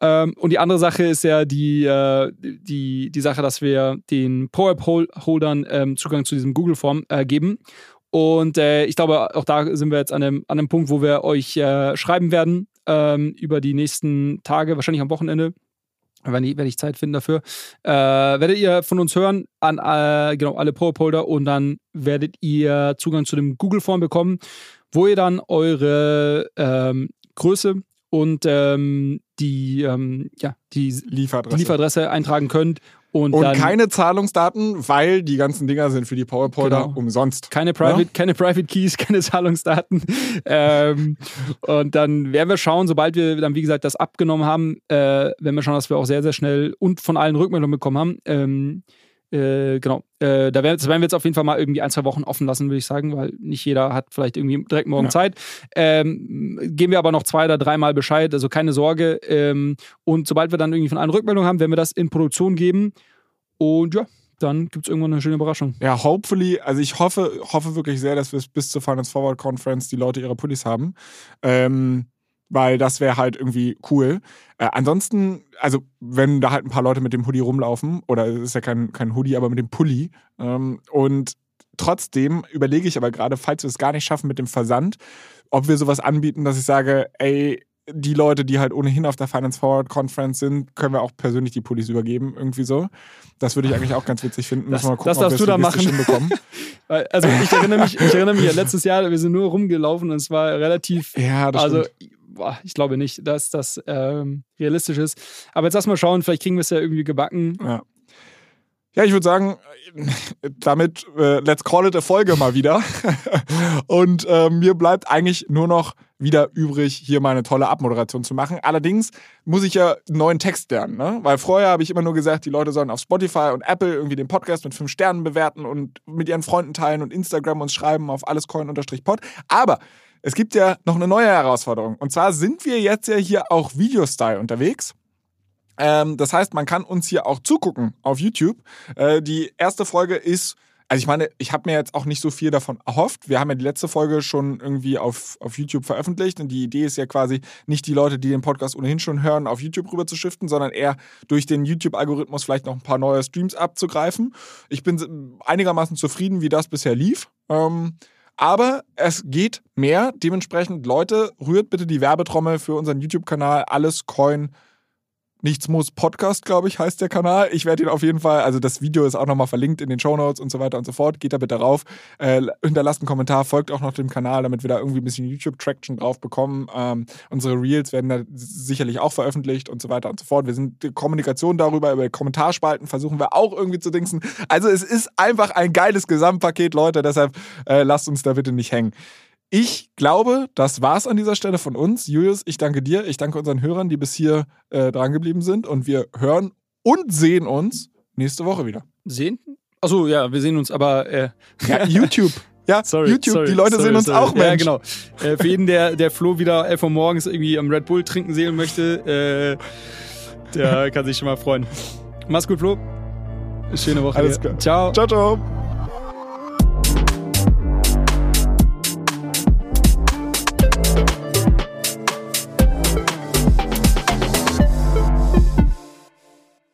Ähm, und die andere Sache ist ja die, äh, die, die Sache, dass wir den ProApp-Holdern ähm, Zugang zu diesem Google-Form äh, geben. Und äh, ich glaube, auch da sind wir jetzt an einem, an einem Punkt, wo wir euch äh, schreiben werden ähm, über die nächsten Tage, wahrscheinlich am Wochenende. Wenn ich, wenn ich Zeit finde dafür, äh, werdet ihr von uns hören an äh, genau, alle Pro-Holder und dann werdet ihr Zugang zu dem Google-Form bekommen, wo ihr dann eure ähm, Größe und ähm, die, ähm, ja, die Lieferadresse. Lieferadresse eintragen könnt und, und keine Zahlungsdaten, weil die ganzen Dinger sind für die PowerPointer genau. umsonst. Keine Private, ja? keine Private Keys, keine Zahlungsdaten. ähm, und dann werden wir schauen, sobald wir dann, wie gesagt, das abgenommen haben, äh, werden wir schauen, dass wir auch sehr, sehr schnell und von allen Rückmeldungen bekommen haben. Ähm, äh, genau. Äh, da werden, das werden wir jetzt auf jeden Fall mal irgendwie ein, zwei Wochen offen lassen, würde ich sagen, weil nicht jeder hat vielleicht irgendwie direkt morgen ja. Zeit. Ähm, geben wir aber noch zwei oder dreimal Bescheid, also keine Sorge. Ähm, und sobald wir dann irgendwie von allen Rückmeldungen haben, werden wir das in Produktion geben. Und ja, dann gibt es irgendwann eine schöne Überraschung. Ja, hopefully, also ich hoffe, hoffe wirklich sehr, dass wir es bis zur Finance Forward Conference die Leute ihre Pullis haben. Ähm, weil das wäre halt irgendwie cool. Äh, ansonsten, also wenn da halt ein paar Leute mit dem Hoodie rumlaufen, oder es ist ja kein, kein Hoodie, aber mit dem Pulli, ähm, und trotzdem überlege ich aber gerade, falls wir es gar nicht schaffen mit dem Versand, ob wir sowas anbieten, dass ich sage, ey, die Leute, die halt ohnehin auf der Finance Forward Conference sind, können wir auch persönlich die Pullis übergeben, irgendwie so. Das würde ich eigentlich auch ganz witzig finden. Das, mal gucken, das darfst du da machen. also ich erinnere mich, ich erinnere mich ja letztes Jahr, wir sind nur rumgelaufen und es war relativ. Ja, das also, stimmt boah, ich glaube nicht, dass das ähm, realistisch ist. Aber jetzt lass mal schauen, vielleicht kriegen wir es ja irgendwie gebacken. Ja. Ja, ich würde sagen, damit äh, let's call it a Folge mal wieder. Und äh, mir bleibt eigentlich nur noch wieder übrig, hier mal eine tolle Abmoderation zu machen. Allerdings muss ich ja einen neuen Text lernen, ne? Weil vorher habe ich immer nur gesagt, die Leute sollen auf Spotify und Apple irgendwie den Podcast mit fünf Sternen bewerten und mit ihren Freunden teilen und Instagram uns schreiben auf allescoin-pod. Aber es gibt ja noch eine neue Herausforderung. Und zwar sind wir jetzt ja hier auch Videostyle unterwegs. Ähm, das heißt, man kann uns hier auch zugucken auf YouTube. Äh, die erste Folge ist also ich meine, ich habe mir jetzt auch nicht so viel davon erhofft. Wir haben ja die letzte Folge schon irgendwie auf, auf YouTube veröffentlicht und die Idee ist ja quasi nicht die Leute, die den Podcast ohnehin schon hören, auf YouTube rüber zu shiften, sondern eher durch den YouTube-Algorithmus vielleicht noch ein paar neue Streams abzugreifen. Ich bin einigermaßen zufrieden, wie das bisher lief. Ähm, aber es geht mehr. Dementsprechend, Leute, rührt bitte die Werbetrommel für unseren YouTube-Kanal Alles Coin Nichts muss Podcast, glaube ich, heißt der Kanal. Ich werde ihn auf jeden Fall, also das Video ist auch nochmal verlinkt in den Shownotes und so weiter und so fort. Geht da bitte rauf. Äh, hinterlasst einen Kommentar, folgt auch noch dem Kanal, damit wir da irgendwie ein bisschen YouTube-Traction drauf bekommen. Ähm, unsere Reels werden da sicherlich auch veröffentlicht und so weiter und so fort. Wir sind die Kommunikation darüber, über Kommentarspalten versuchen wir auch irgendwie zu dingsen. Also es ist einfach ein geiles Gesamtpaket, Leute. Deshalb äh, lasst uns da bitte nicht hängen. Ich glaube, das war's an dieser Stelle von uns. Julius, ich danke dir. Ich danke unseren Hörern, die bis hier äh, drangeblieben sind. Und wir hören und sehen uns nächste Woche wieder. Sehen? Achso, ja, wir sehen uns, aber. Äh ja, YouTube. Ja, sorry, YouTube. Sorry, die Leute sorry, sehen uns auch, Mensch. Ja, genau. Äh, für jeden, der, der Flo wieder 11 Uhr morgens irgendwie am Red Bull trinken sehen möchte, äh, der kann sich schon mal freuen. Mach's gut, Flo. Schöne Woche. Alles klar. Ciao. Ciao, ciao.